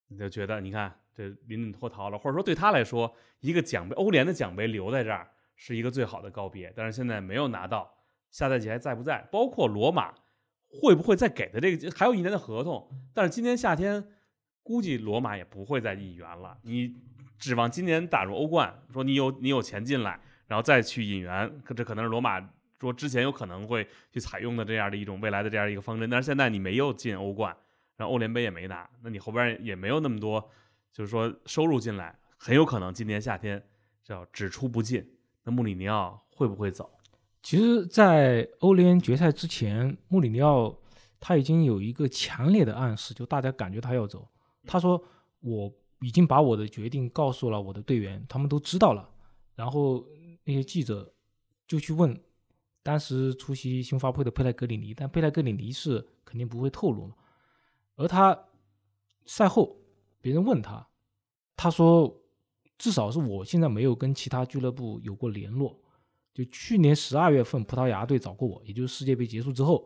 你就觉得你看这临阵脱逃了，或者说对他来说，一个奖杯欧联的奖杯留在这儿是一个最好的告别。但是现在没有拿到，下赛季还在不在？包括罗马会不会再给他这个还有一年的合同？但是今年夏天估计罗马也不会再引援了。你指望今年打入欧冠，说你有你有钱进来，然后再去引援，可这可能是罗马说之前有可能会去采用的这样的一种未来的这样一个方针。但是现在你没有进欧冠，然后欧联杯也没拿，那你后边也没有那么多，就是说收入进来，很有可能今年夏天叫只出不进。那穆里尼奥会不会走？其实，在欧联决赛之前，穆里尼奥他已经有一个强烈的暗示，就大家感觉他要走。他说：“我已经把我的决定告诉了我的队员，他们都知道了。”然后那些记者就去问当时出席新发布会的佩莱格里尼，但佩莱格里尼是肯定不会透露嘛。而他赛后别人问他，他说：“至少是我现在没有跟其他俱乐部有过联络。”就去年十二月份，葡萄牙队找过我，也就是世界杯结束之后，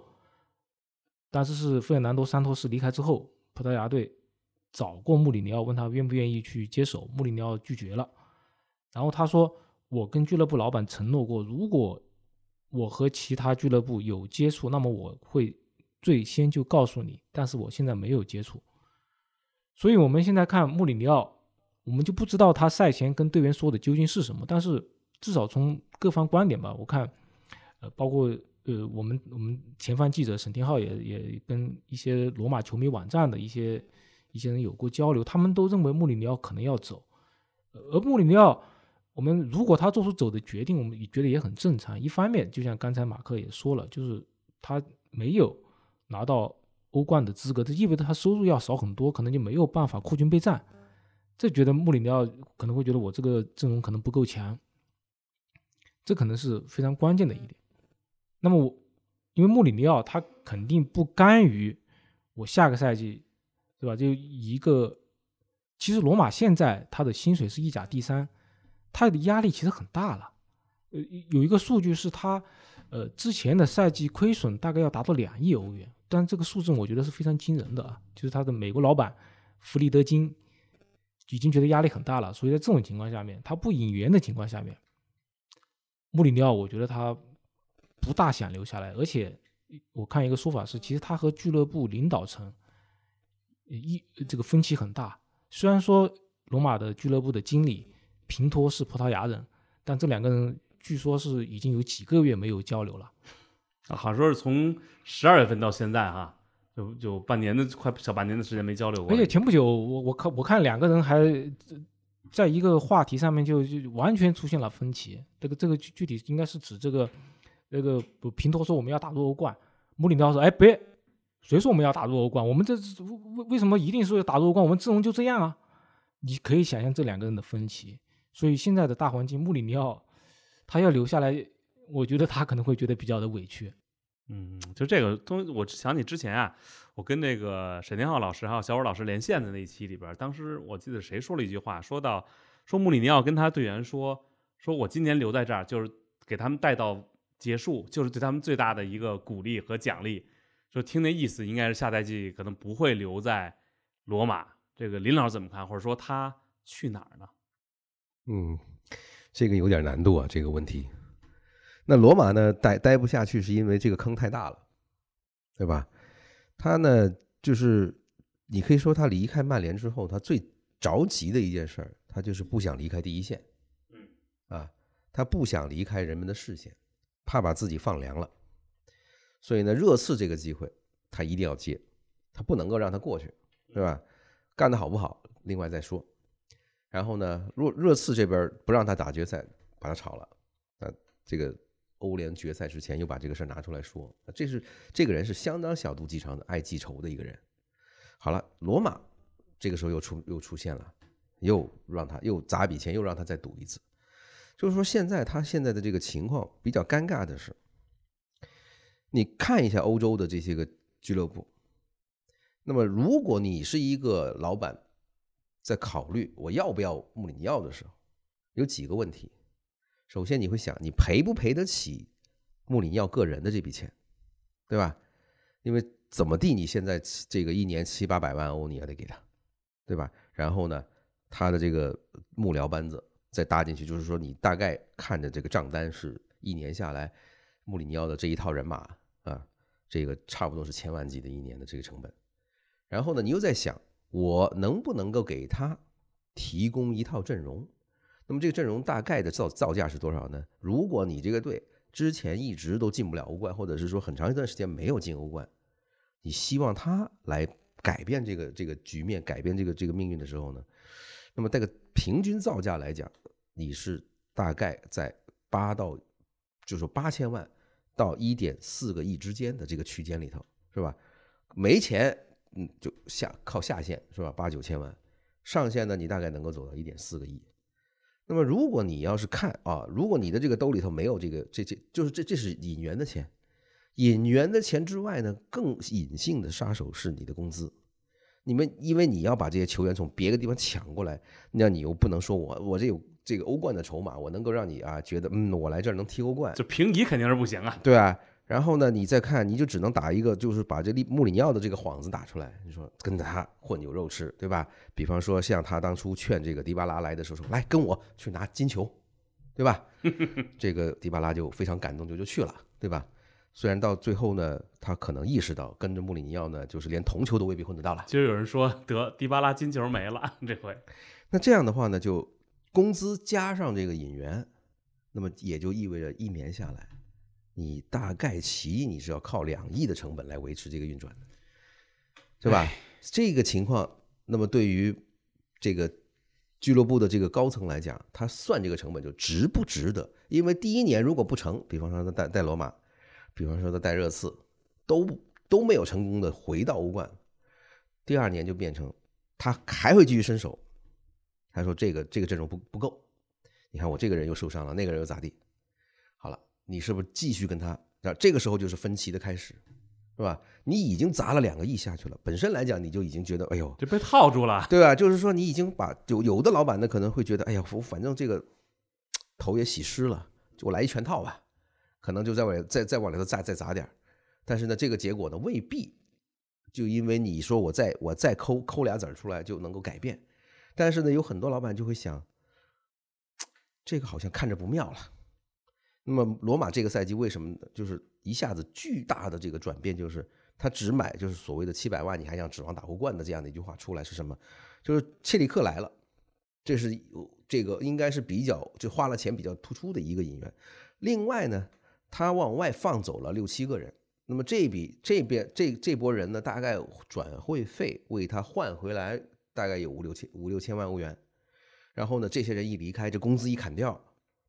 但是是费尔南多桑托斯离开之后，葡萄牙队找过穆里尼奥，问他愿不愿意去接手，穆里尼奥拒绝了。然后他说：“我跟俱乐部老板承诺过，如果我和其他俱乐部有接触，那么我会最先就告诉你，但是我现在没有接触。”所以我们现在看穆里尼奥，我们就不知道他赛前跟队员说的究竟是什么，但是。至少从各方观点吧，我看，呃，包括呃，我们我们前方记者沈天浩也也跟一些罗马球迷网站的一些一些人有过交流，他们都认为穆里尼奥可能要走，而穆里尼奥，我们如果他做出走的决定，我们也觉得也很正常。一方面，就像刚才马克也说了，就是他没有拿到欧冠的资格，这意味着他收入要少很多，可能就没有办法扩军备战。这觉得穆里尼奥可能会觉得我这个阵容可能不够强。这可能是非常关键的一点。那么我，因为穆里尼奥他肯定不甘于我下个赛季，对吧？就一个，其实罗马现在他的薪水是意甲第三，他的压力其实很大了。呃，有一个数据是他，呃，之前的赛季亏损大概要达到两亿欧元，但这个数字我觉得是非常惊人的啊。就是他的美国老板弗里德金已经觉得压力很大了，所以在这种情况下面，他不引援的情况下面。穆里尼奥，我觉得他不大想留下来，而且我看一个说法是，其实他和俱乐部领导层一这个分歧很大。虽然说罗马的俱乐部的经理平托是葡萄牙人，但这两个人据说是已经有几个月没有交流了。啊，好像说是从十二月份到现在哈，就就半年的快小半年的时间没交流过。而且前不久，我我看我看两个人还在一个话题上面就就完全出现了分歧。这个这个具具体应该是指这个那个不平头说我们要打入欧冠，穆里尼奥说哎别，谁说我们要打入欧冠？我们这为为什么一定说打入欧冠？我们阵容就这样啊！你可以想象这两个人的分歧。所以现在的大环境，穆里尼奥他要留下来，我觉得他可能会觉得比较的委屈。嗯，就这个东，我想起之前啊，我跟那个沈天浩老师还有小伟老师连线的那一期里边，当时我记得谁说了一句话，说到说穆里尼奥跟他队员说，说我今年留在这儿就是给他们带到结束，就是对他们最大的一个鼓励和奖励。就听那意思，应该是下赛季可能不会留在罗马。这个林老师怎么看？或者说他去哪儿呢？嗯，这个有点难度啊，这个问题。那罗马呢，待待不下去，是因为这个坑太大了，对吧？他呢，就是你可以说他离开曼联之后，他最着急的一件事儿，他就是不想离开第一线，嗯，啊，他不想离开人们的视线，怕把自己放凉了。所以呢，热刺这个机会他一定要接，他不能够让他过去，对吧？干得好不好，另外再说。然后呢，若热刺这边不让他打决赛，把他炒了。那这个欧联决赛之前又把这个事儿拿出来说，这是这个人是相当小肚鸡肠的，爱记仇的一个人。好了，罗马这个时候又出又出现了，又让他又砸笔钱，又让他再赌一次。就是说，现在他现在的这个情况比较尴尬的是，你看一下欧洲的这些个俱乐部，那么如果你是一个老板。在考虑我要不要穆里尼奥的时候，有几个问题。首先，你会想，你赔不赔得起穆里尼奥个人的这笔钱，对吧？因为怎么地，你现在这个一年七八百万欧你也得给他，对吧？然后呢，他的这个幕僚班子再搭进去，就是说你大概看着这个账单是一年下来，穆里尼奥的这一套人马啊，这个差不多是千万级的一年的这个成本。然后呢，你又在想。我能不能够给他提供一套阵容？那么这个阵容大概的造造价是多少呢？如果你这个队之前一直都进不了欧冠，或者是说很长一段时间没有进欧冠，你希望他来改变这个这个局面，改变这个这个命运的时候呢？那么这个平均造价来讲，你是大概在八到，就是说八千万到一点四个亿之间的这个区间里头，是吧？没钱。嗯，就下靠下限是吧？八九千万，上限呢，你大概能够走到一点四个亿。那么，如果你要是看啊，如果你的这个兜里头没有这个这这，就是这这是引援的钱，引援的钱之外呢，更隐性的杀手是你的工资。你们因为你要把这些球员从别的地方抢过来，那你又不能说我我这有这个欧冠的筹码，我能够让你啊觉得嗯，我来这儿能踢欧冠，就平移肯定是不行啊，对啊。然后呢，你再看，你就只能打一个，就是把这利穆里尼奥的这个幌子打出来。你说跟他混牛肉吃，对吧？比方说像他当初劝这个迪巴拉来的时候说：“来跟我去拿金球，对吧？” [LAUGHS] 这个迪巴拉就非常感动，就就去了，对吧？虽然到最后呢，他可能意识到跟着穆里尼奥呢，就是连铜球都未必混得到了。就有人说得迪巴拉金球没了这回。那这样的话呢，就工资加上这个引援，那么也就意味着一年下来。你大概其你是要靠两亿的成本来维持这个运转的，是吧？这个情况，那么对于这个俱乐部的这个高层来讲，他算这个成本就值不值得？因为第一年如果不成，比方说他带带罗马，比方说他带热刺，都都没有成功的回到欧冠，第二年就变成他还会继续伸手，他说这个这个阵容不不够，你看我这个人又受伤了，那个人又咋地？你是不是继续跟他？那这个时候就是分歧的开始，是吧？你已经砸了两个亿下去了，本身来讲你就已经觉得，哎呦，就被套住了，对吧？就是说你已经把有有的老板呢可能会觉得，哎呀，我反正这个头也洗湿了，就我来一全套吧，可能就再往再再往里头再再砸点但是呢，这个结果呢未必就因为你说我再我再抠抠俩子出来就能够改变，但是呢，有很多老板就会想，这个好像看着不妙了。那么罗马这个赛季为什么就是一下子巨大的这个转变？就是他只买就是所谓的七百万，你还想指望打欧冠的这样的一句话出来是什么？就是切里克来了，这是这个应该是比较就花了钱比较突出的一个引援。另外呢，他往外放走了六七个人，那么这笔这边这这波人呢，大概转会费为他换回来大概有五六千五六千万欧元。然后呢，这些人一离开，这工资一砍掉，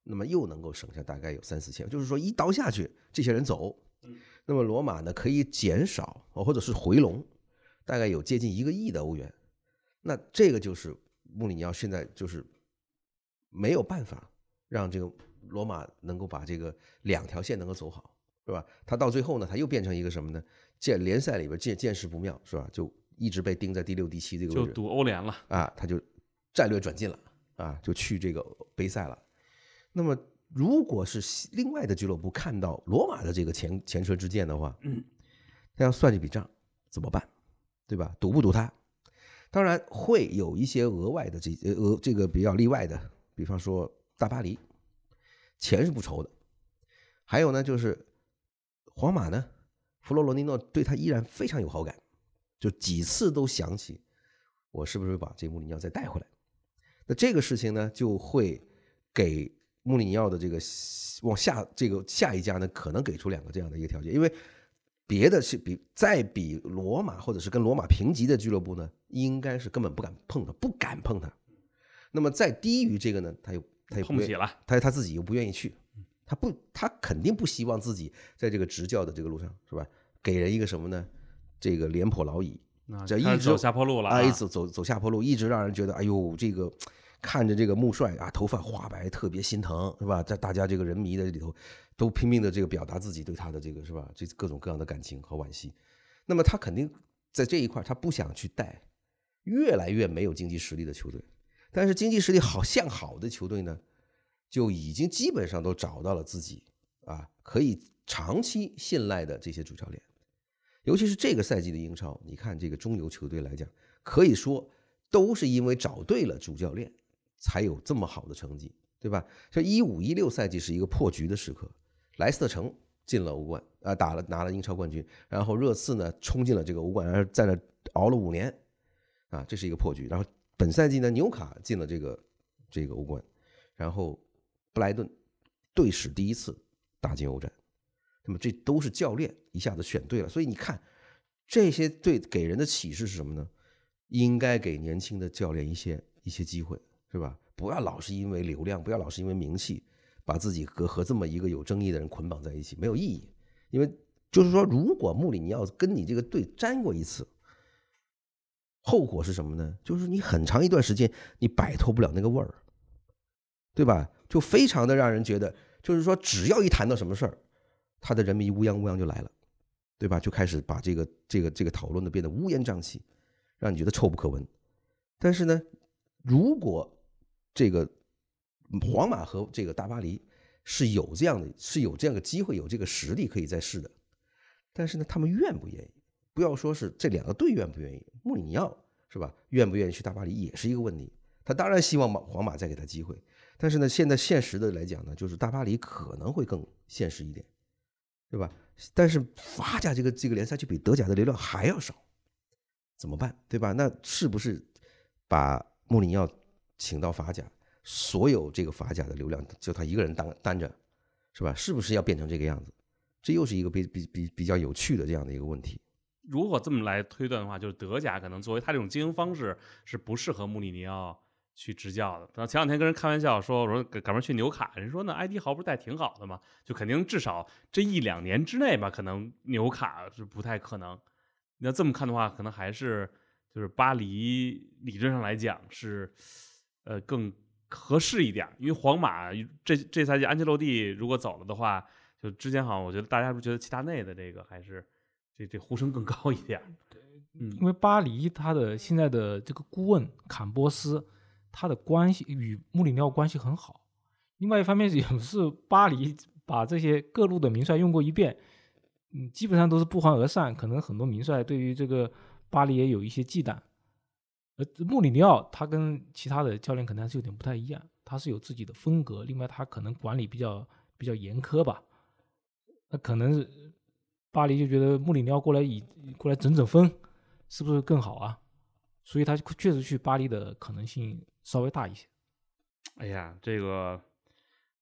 那么又能够省下大概有三四千，就是说一刀下去，这些人走，那么罗马呢可以减少或者是回笼，大概有接近一个亿的欧元。那这个就是穆里尼奥现在就是没有办法让这个罗马能够把这个两条线能够走好，是吧？他到最后呢，他又变成一个什么呢？见联赛里边见见势不妙，是吧？就一直被盯在第六、第七这个位置，就赌欧联了。啊，他就战略转进了啊，就去这个杯赛了。那么，如果是另外的俱乐部看到罗马的这个前前车之鉴的话，嗯，他要算这笔账怎么办？对吧？赌不赌他？当然会有一些额外的这呃额这个比较例外的，比方说大巴黎，钱是不愁的。还有呢，就是皇马呢，弗洛罗尼诺对他依然非常有好感，就几次都想起我是不是把这穆里尼奥再带回来。那这个事情呢，就会给穆里尼奥的这个往下这个下一家呢，可能给出两个这样的一个条件，因为别的是比再比罗马或者是跟罗马平级的俱乐部呢，应该是根本不敢碰他，不敢碰他。那么再低于这个呢，他又他又碰不起了，他他自己又不愿意去，他不他肯定不希望自己在这个执教的这个路上是吧，给人一个什么呢？这个廉颇老矣，那这一直走下坡路了啊，啊一直走走下坡路，一直让人觉得，哎呦，这个看着这个穆帅啊，头发花白，特别心疼，是吧？在大家这个人迷的里头，都拼命的这个表达自己对他的这个是吧？这各种各样的感情和惋惜。那么他肯定在这一块，他不想去带越来越没有经济实力的球队，但是经济实力好像好的球队呢，就已经基本上都找到了自己啊可以长期信赖的这些主教练。尤其是这个赛季的英超，你看这个中游球队来讲，可以说都是因为找对了主教练，才有这么好的成绩，对吧？这一五一六赛季是一个破局的时刻，莱斯特城进了欧冠，啊，打了拿了英超冠军，然后热刺呢冲进了这个欧冠，然后在那熬了五年，啊，这是一个破局。然后本赛季呢，纽卡进了这个这个欧冠，然后布莱顿队史第一次打进欧战，那么这都是教练一下子选对了，所以你看这些对给人的启示是什么呢？应该给年轻的教练一些一些机会，是吧？不要老是因为流量，不要老是因为名气，把自己和和这么一个有争议的人捆绑在一起，没有意义。因为就是说，如果穆里尼奥跟你这个队沾过一次，后果是什么呢？就是你很长一段时间你摆脱不了那个味儿，对吧？就非常的让人觉得，就是说，只要一谈到什么事儿，他的人民乌泱乌泱就来了，对吧？就开始把这个这个这个讨论的变得乌烟瘴气，让你觉得臭不可闻。但是呢，如果这个皇马和这个大巴黎是有这样的，是有这样的机会，有这个实力可以再试的，但是呢，他们愿不愿意？不要说是这两个队愿不愿意，穆里尼奥是吧？愿不愿意去大巴黎也是一个问题。他当然希望马皇马再给他机会，但是呢，现在现实的来讲呢，就是大巴黎可能会更现实一点，对吧？但是法甲这个这个联赛就比德甲的流量还要少，怎么办？对吧？那是不是把穆里尼奥请到法甲，所有这个法甲的流量就他一个人担担着，是吧？是不是要变成这个样子？这又是一个比比比比较有趣的这样的一个问题。如果这么来推断的话，就是德甲可能作为他这种经营方式是不适合穆里尼奥去执教的。那前两天跟人开玩笑说，我说赶赶快去纽卡，人说那埃迪豪不是带挺好的吗？就肯定至少这一两年之内吧，可能纽卡是不太可能。那这么看的话，可能还是就是巴黎理论上来讲是呃更合适一点，因为皇马这这赛季安切洛蒂如果走了的话，就之前好像我觉得大家是不觉得齐达内的这个还是这这呼声更高一点？对嗯因为巴黎他的现在的这个顾问坎波斯，他的关系与穆里尼奥关系很好。另外一方面也是巴黎把这些各路的名帅用过一遍，嗯，基本上都是不欢而散。可能很多名帅对于这个巴黎也有一些忌惮。而穆里尼奥他跟其他的教练可能还是有点不太一样，他是有自己的风格，另外他可能管理比较比较严苛吧。那可能是巴黎就觉得穆里尼奥过来以过来整整风，是不是更好啊？所以他确实去巴黎的可能性稍微大一些。哎呀，这个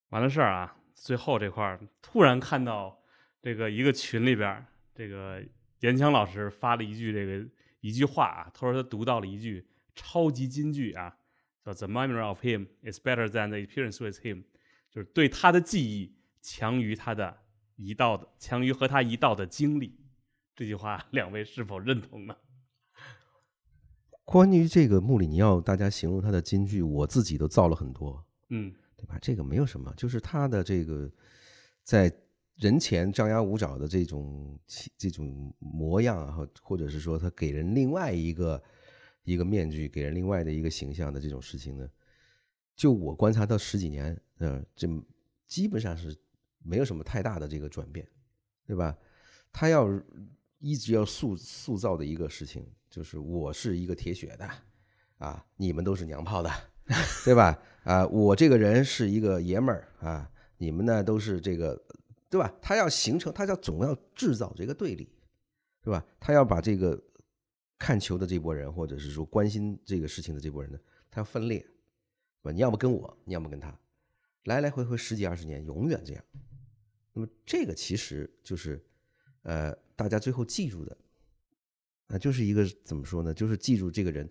完了事儿啊！最后这块儿突然看到这个一个群里边，这个严强老师发了一句这个一句话啊，他说他读到了一句超级金句啊，叫 The memory of him is better than the experience with him，就是对他的记忆强于他的一道的，强于和他一道的经历。这句话，两位是否认同呢？关于这个穆里尼奥，大家形容他的金句，我自己都造了很多，嗯对吧？这个没有什么，就是他的这个在人前张牙舞爪的这种这种模样啊，或或者是说他给人另外一个一个面具，给人另外的一个形象的这种事情呢，就我观察到十几年，呃，这基本上是没有什么太大的这个转变，对吧？他要一直要塑塑造的一个事情，就是我是一个铁血的，啊，你们都是娘炮的，[LAUGHS] 对吧？啊，我这个人是一个爷们儿啊，你们呢都是这个，对吧？他要形成，他要总要制造这个对立，对吧？他要把这个看球的这波人，或者是说关心这个事情的这波人呢，他要分裂，对吧？你要么跟我，你要么跟他，来来回回十几二十年，永远这样。那么这个其实就是，呃，大家最后记住的，啊，就是一个怎么说呢？就是记住这个人，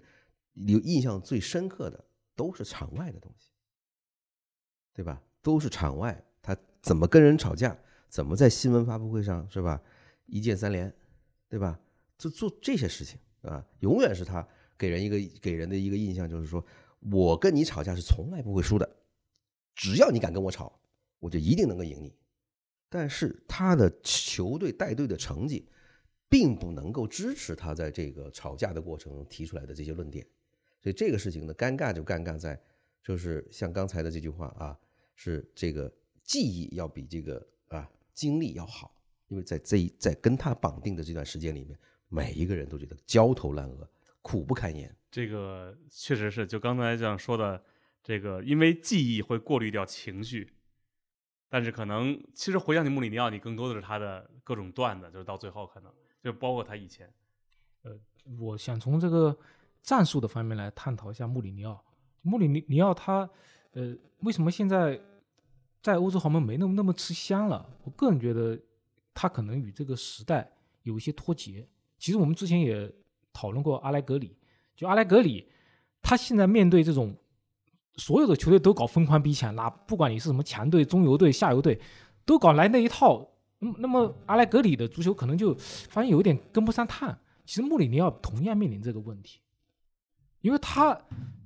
有印象最深刻的都是场外的东西，对吧？都是场外，他怎么跟人吵架，怎么在新闻发布会上是吧？一键三连，对吧？就做这些事情啊，永远是他给人一个给人的一个印象，就是说我跟你吵架是从来不会输的，只要你敢跟我吵，我就一定能够赢你。但是他的球队带队的成绩，并不能够支持他在这个吵架的过程中提出来的这些论点，所以这个事情呢，尴尬就尴尬在，就是像刚才的这句话啊，是这个记忆要比这个啊经历要好，因为在这一在跟他绑定的这段时间里面，每一个人都觉得焦头烂额、苦不堪言。这个确实是，就刚才这样说的，这个因为记忆会过滤掉情绪，但是可能其实回想起穆里尼奥，你更多的是他的各种段子，就是到最后可能就包括他以前，呃我想从这个战术的方面来探讨一下穆里尼奥。穆里尼尼奥他，呃，为什么现在在欧洲豪门没那么那么吃香了？我个人觉得他可能与这个时代有一些脱节。其实我们之前也讨论过阿莱格里，就阿莱格里，他现在面对这种所有的球队都搞疯狂逼抢，那不管你是什么强队、中游队、下游队，都搞来那一套。那么阿莱格里的足球可能就发现有点跟不上趟。其实穆里尼奥同样面临这个问题，因为他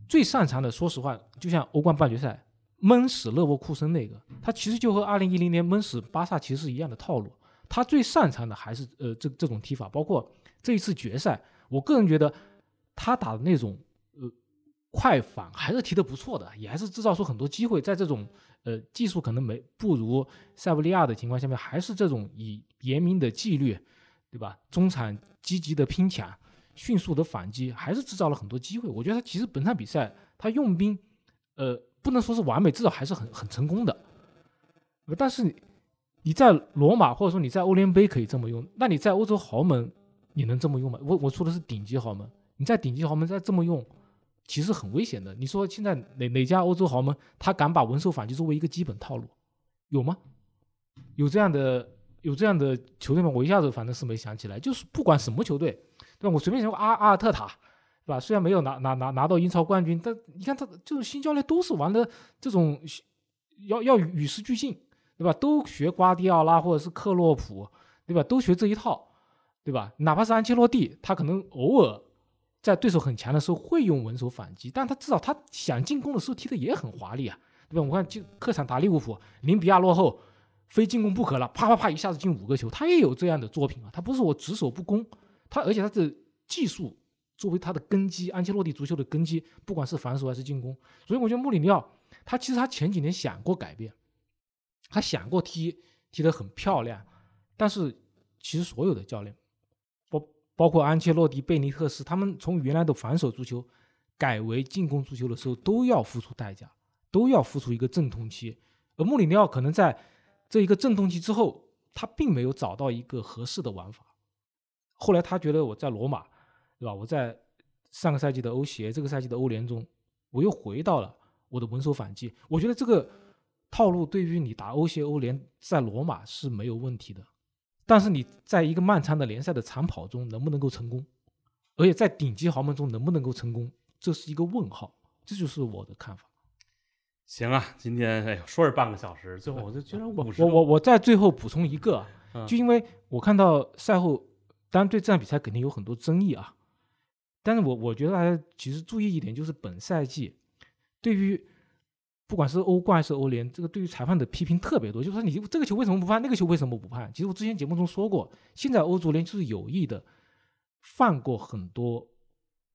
最擅长的，说实话，就像欧冠半决赛闷死勒沃库森那个，他其实就和二零一零年闷死巴萨其实是一样的套路。他最擅长的还是呃这这种踢法，包括这一次决赛，我个人觉得他打的那种呃快反还是踢得不错的，也还是制造出很多机会。在这种呃技术可能没不如塞维利亚的情况下面，还是这种以严明的纪律，对吧？中场积极的拼抢，迅速的反击，还是制造了很多机会。我觉得他其实本场比赛他用兵，呃，不能说是完美，至少还是很很成功的。但是你你在罗马或者说你在欧联杯可以这么用，那你在欧洲豪门你能这么用吗？我我说的是顶级豪门，你在顶级豪门再这么用，其实很危险的。你说现在哪哪家欧洲豪门他敢把文守反击作为一个基本套路，有吗？有这样的有这样的球队吗？我一下子反正是没想起来。就是不管什么球队，对吧？我随便说阿阿尔特塔，对吧？虽然没有拿拿拿拿到英超冠军，但你看他这种新教练都是玩的这种要要与时俱进，对吧？都学瓜迪奥拉或者是克洛普，对吧？都学这一套，对吧？哪怕是安切洛蒂，他可能偶尔在对手很强的时候会用稳守反击，但他至少他想进攻的时候踢的也很华丽啊，对吧？我看就客场打利物浦，零比二落后，非进攻不可了，啪啪啪一下子进五个球，他也有这样的作品啊，他不是我只守不攻，他而且他的技术作为他的根基，安切洛蒂足球的根基，不管是防守还是进攻，所以我觉得穆里尼奥他其实他前几年想过改变，他想过踢踢得很漂亮，但是其实所有的教练，包包括安切洛蒂、贝尼特斯，他们从原来的防守足球改为进攻足球的时候，都要付出代价，都要付出一个阵痛期。而穆里尼奥可能在这一个阵痛期之后，他并没有找到一个合适的玩法。后来他觉得我在罗马，对吧？我在上个赛季的欧协，这个赛季的欧联中，我又回到了我的稳守反击。我觉得这个套路对于你打欧协、欧联在罗马是没有问题的，但是你在一个漫长的联赛的长跑中能不能够成功，而且在顶级豪门中能不能够成功，这是一个问号。这就是我的看法。行啊，今天哎呦说是半个小时，最后我就居然 [LAUGHS] 我五十我我我再最后补充一个啊，嗯就因为我看到赛后，当然对这场比赛肯定有很多争议啊，但是我我觉得大家其实注意一点，就是本赛季对于不管是欧冠还是欧联，这个对于裁判的批评特别多，就是说你这个球为什么不判，那个球为什么不判？其实我之前节目中说过，现在欧足联就是有意的犯过很多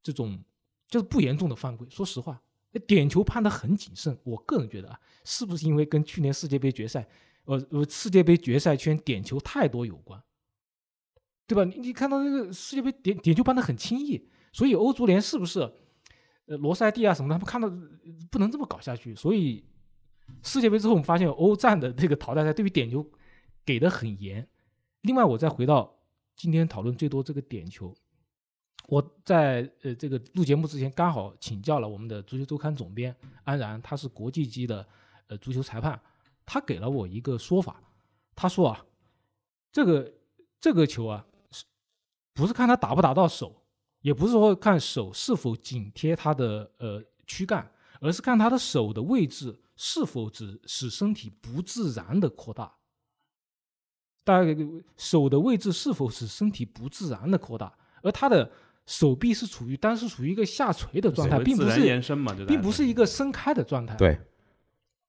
这种就是不严重的犯规。说实话，点球判的很谨慎，我个人觉得啊，是不是因为跟去年世界杯决赛，呃呃世界杯决赛圈点球太多有关，对吧？你你看到那个世界杯点点球判的很轻易，所以欧足联是不是，呃罗塞蒂啊什么的，他们看到不能这么搞下去，所以世界杯之后我们发现欧战的这个淘汰赛对于点球给的很严。另外，我再回到今天讨论最多这个点球，我在呃这个录节目之前刚好请教了我们的足球周刊总编安然，他是国际级的呃足球裁判，他给了我一个说法，他说啊，这个这个球啊，是不是看他打不打到手，也不是说看手是否紧贴他的呃躯干，而是看他的手的位置是否只使身体不自然的扩大。大家手的位置是否使身体不自然的扩大，而他的手臂是处于当时处于一个下垂的状态，并不是延伸嘛，就并不是一个伸开的状态。对，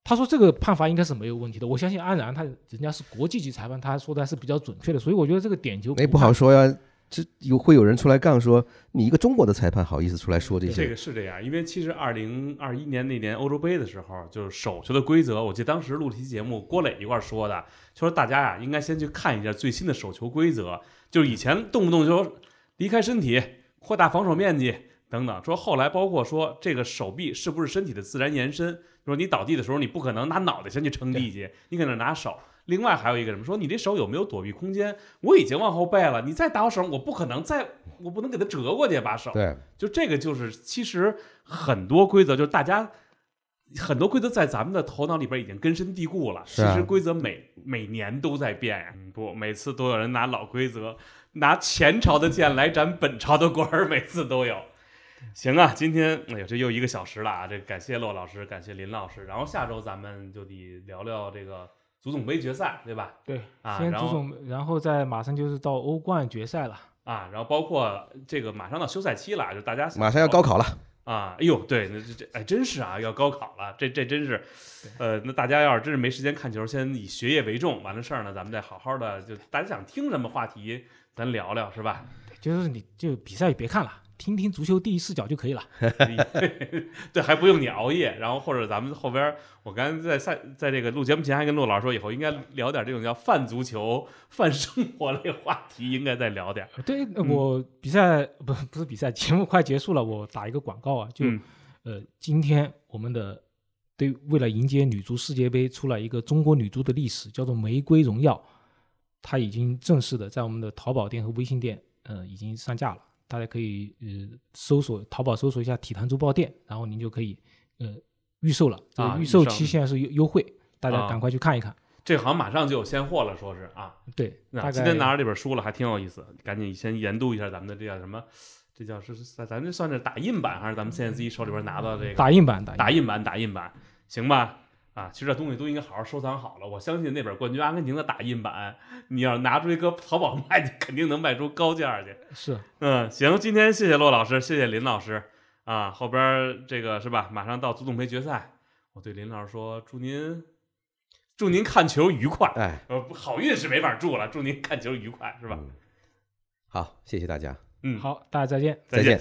他说这个判罚应该是没有问题的，我相信安然他人家是国际级裁判，他说的还是比较准确的，所以我觉得这个点球哎，不好说呀，这有会有人出来杠说你一个中国的裁判好意思出来说这些这？个是这样，因为其实二零二一年那年欧洲杯的时候，就是手球的规则，我记得当时录了期节目，郭磊一块儿说的，就说大家呀、应该先去看一下最新的手球规则，就是以前动不动就说离开身体、扩大防守面积等等，说后来包括说这个手臂是不是身体的自然延伸，说你倒地的时候你不可能拿脑袋先去撑地去，你可能拿手。另外还有一个什么说你这手有没有躲避空间？我已经往后背了，你再打我手，我不可能再，我不能给他折过去把手。对，就这个就是，其实很多规则就是大家很多规则在咱们的头脑里边已经根深蒂固了。其实规则每每年都在变呀，嗯不，每次都有人拿老规则，拿前朝的剑来斩本朝的官儿，每次都有。[LAUGHS] 行啊，今天哎呀，这又一个小时了啊！这感谢骆老师，感谢林老师。然后下周咱们就得聊聊这个足总杯决赛，对吧？对，啊先足总，然后再马上就是到欧冠决赛了。啊，然后包括这个马上到休赛期了，就大家马上要高考了，啊，哎呦，对，那这这哎，真是啊，要高考了，这这真是，呃，那大家要是真是没时间看球，先以学业为重，完了事儿呢，咱们再好好的，就大家想听什么话题，咱聊聊，是吧？就是你就比赛也别看了，听听足球第一视角就可以了。[LAUGHS] 对，还不用你熬夜，然后或者咱们后边儿，我刚才在赛在这个录节目前还跟陆老师说，以后应该聊点这种叫泛足球、[LAUGHS] 泛生活类话题，应该再聊点儿。[LAUGHS] 对，我比赛不不是比赛，节目快结束了，我打一个广告啊，就、嗯呃，今天我们的对为了迎接女足世界杯，出了一个中国女足的历史，叫做《玫瑰荣耀》，它已经正式的在我们的淘宝店和微信店，呃，已经上架了。大家可以呃搜索淘宝搜索一下“体坛珠宝店”，然后您就可以呃预售了。这啊个预售期现在是优优惠，大家啊赶快去看一看。这好像马上就有现货了，说是啊。对，那今天拿着这本书了，还挺有意思，赶紧先研读一下咱们的这叫什么？这叫是咱咱这算是打印版，还是咱们现在自己手里边拿到这个打印版打打印版？打印版行吧？啊，其实这东西都应该好好收藏好了。我相信那本冠军阿根廷的打印版，你要拿出去搁淘宝卖，你肯定能卖出高价去。是嗯，行，今天谢谢骆老师，谢谢林老师啊。后边儿这个是吧？马上到足总杯决赛，我对林老师说，祝您祝您看球愉快。哎，呃，不好运是没法祝了，祝您看球愉快，是吧？嗯好，谢谢大家。嗯，，好，大家再见。再见再见。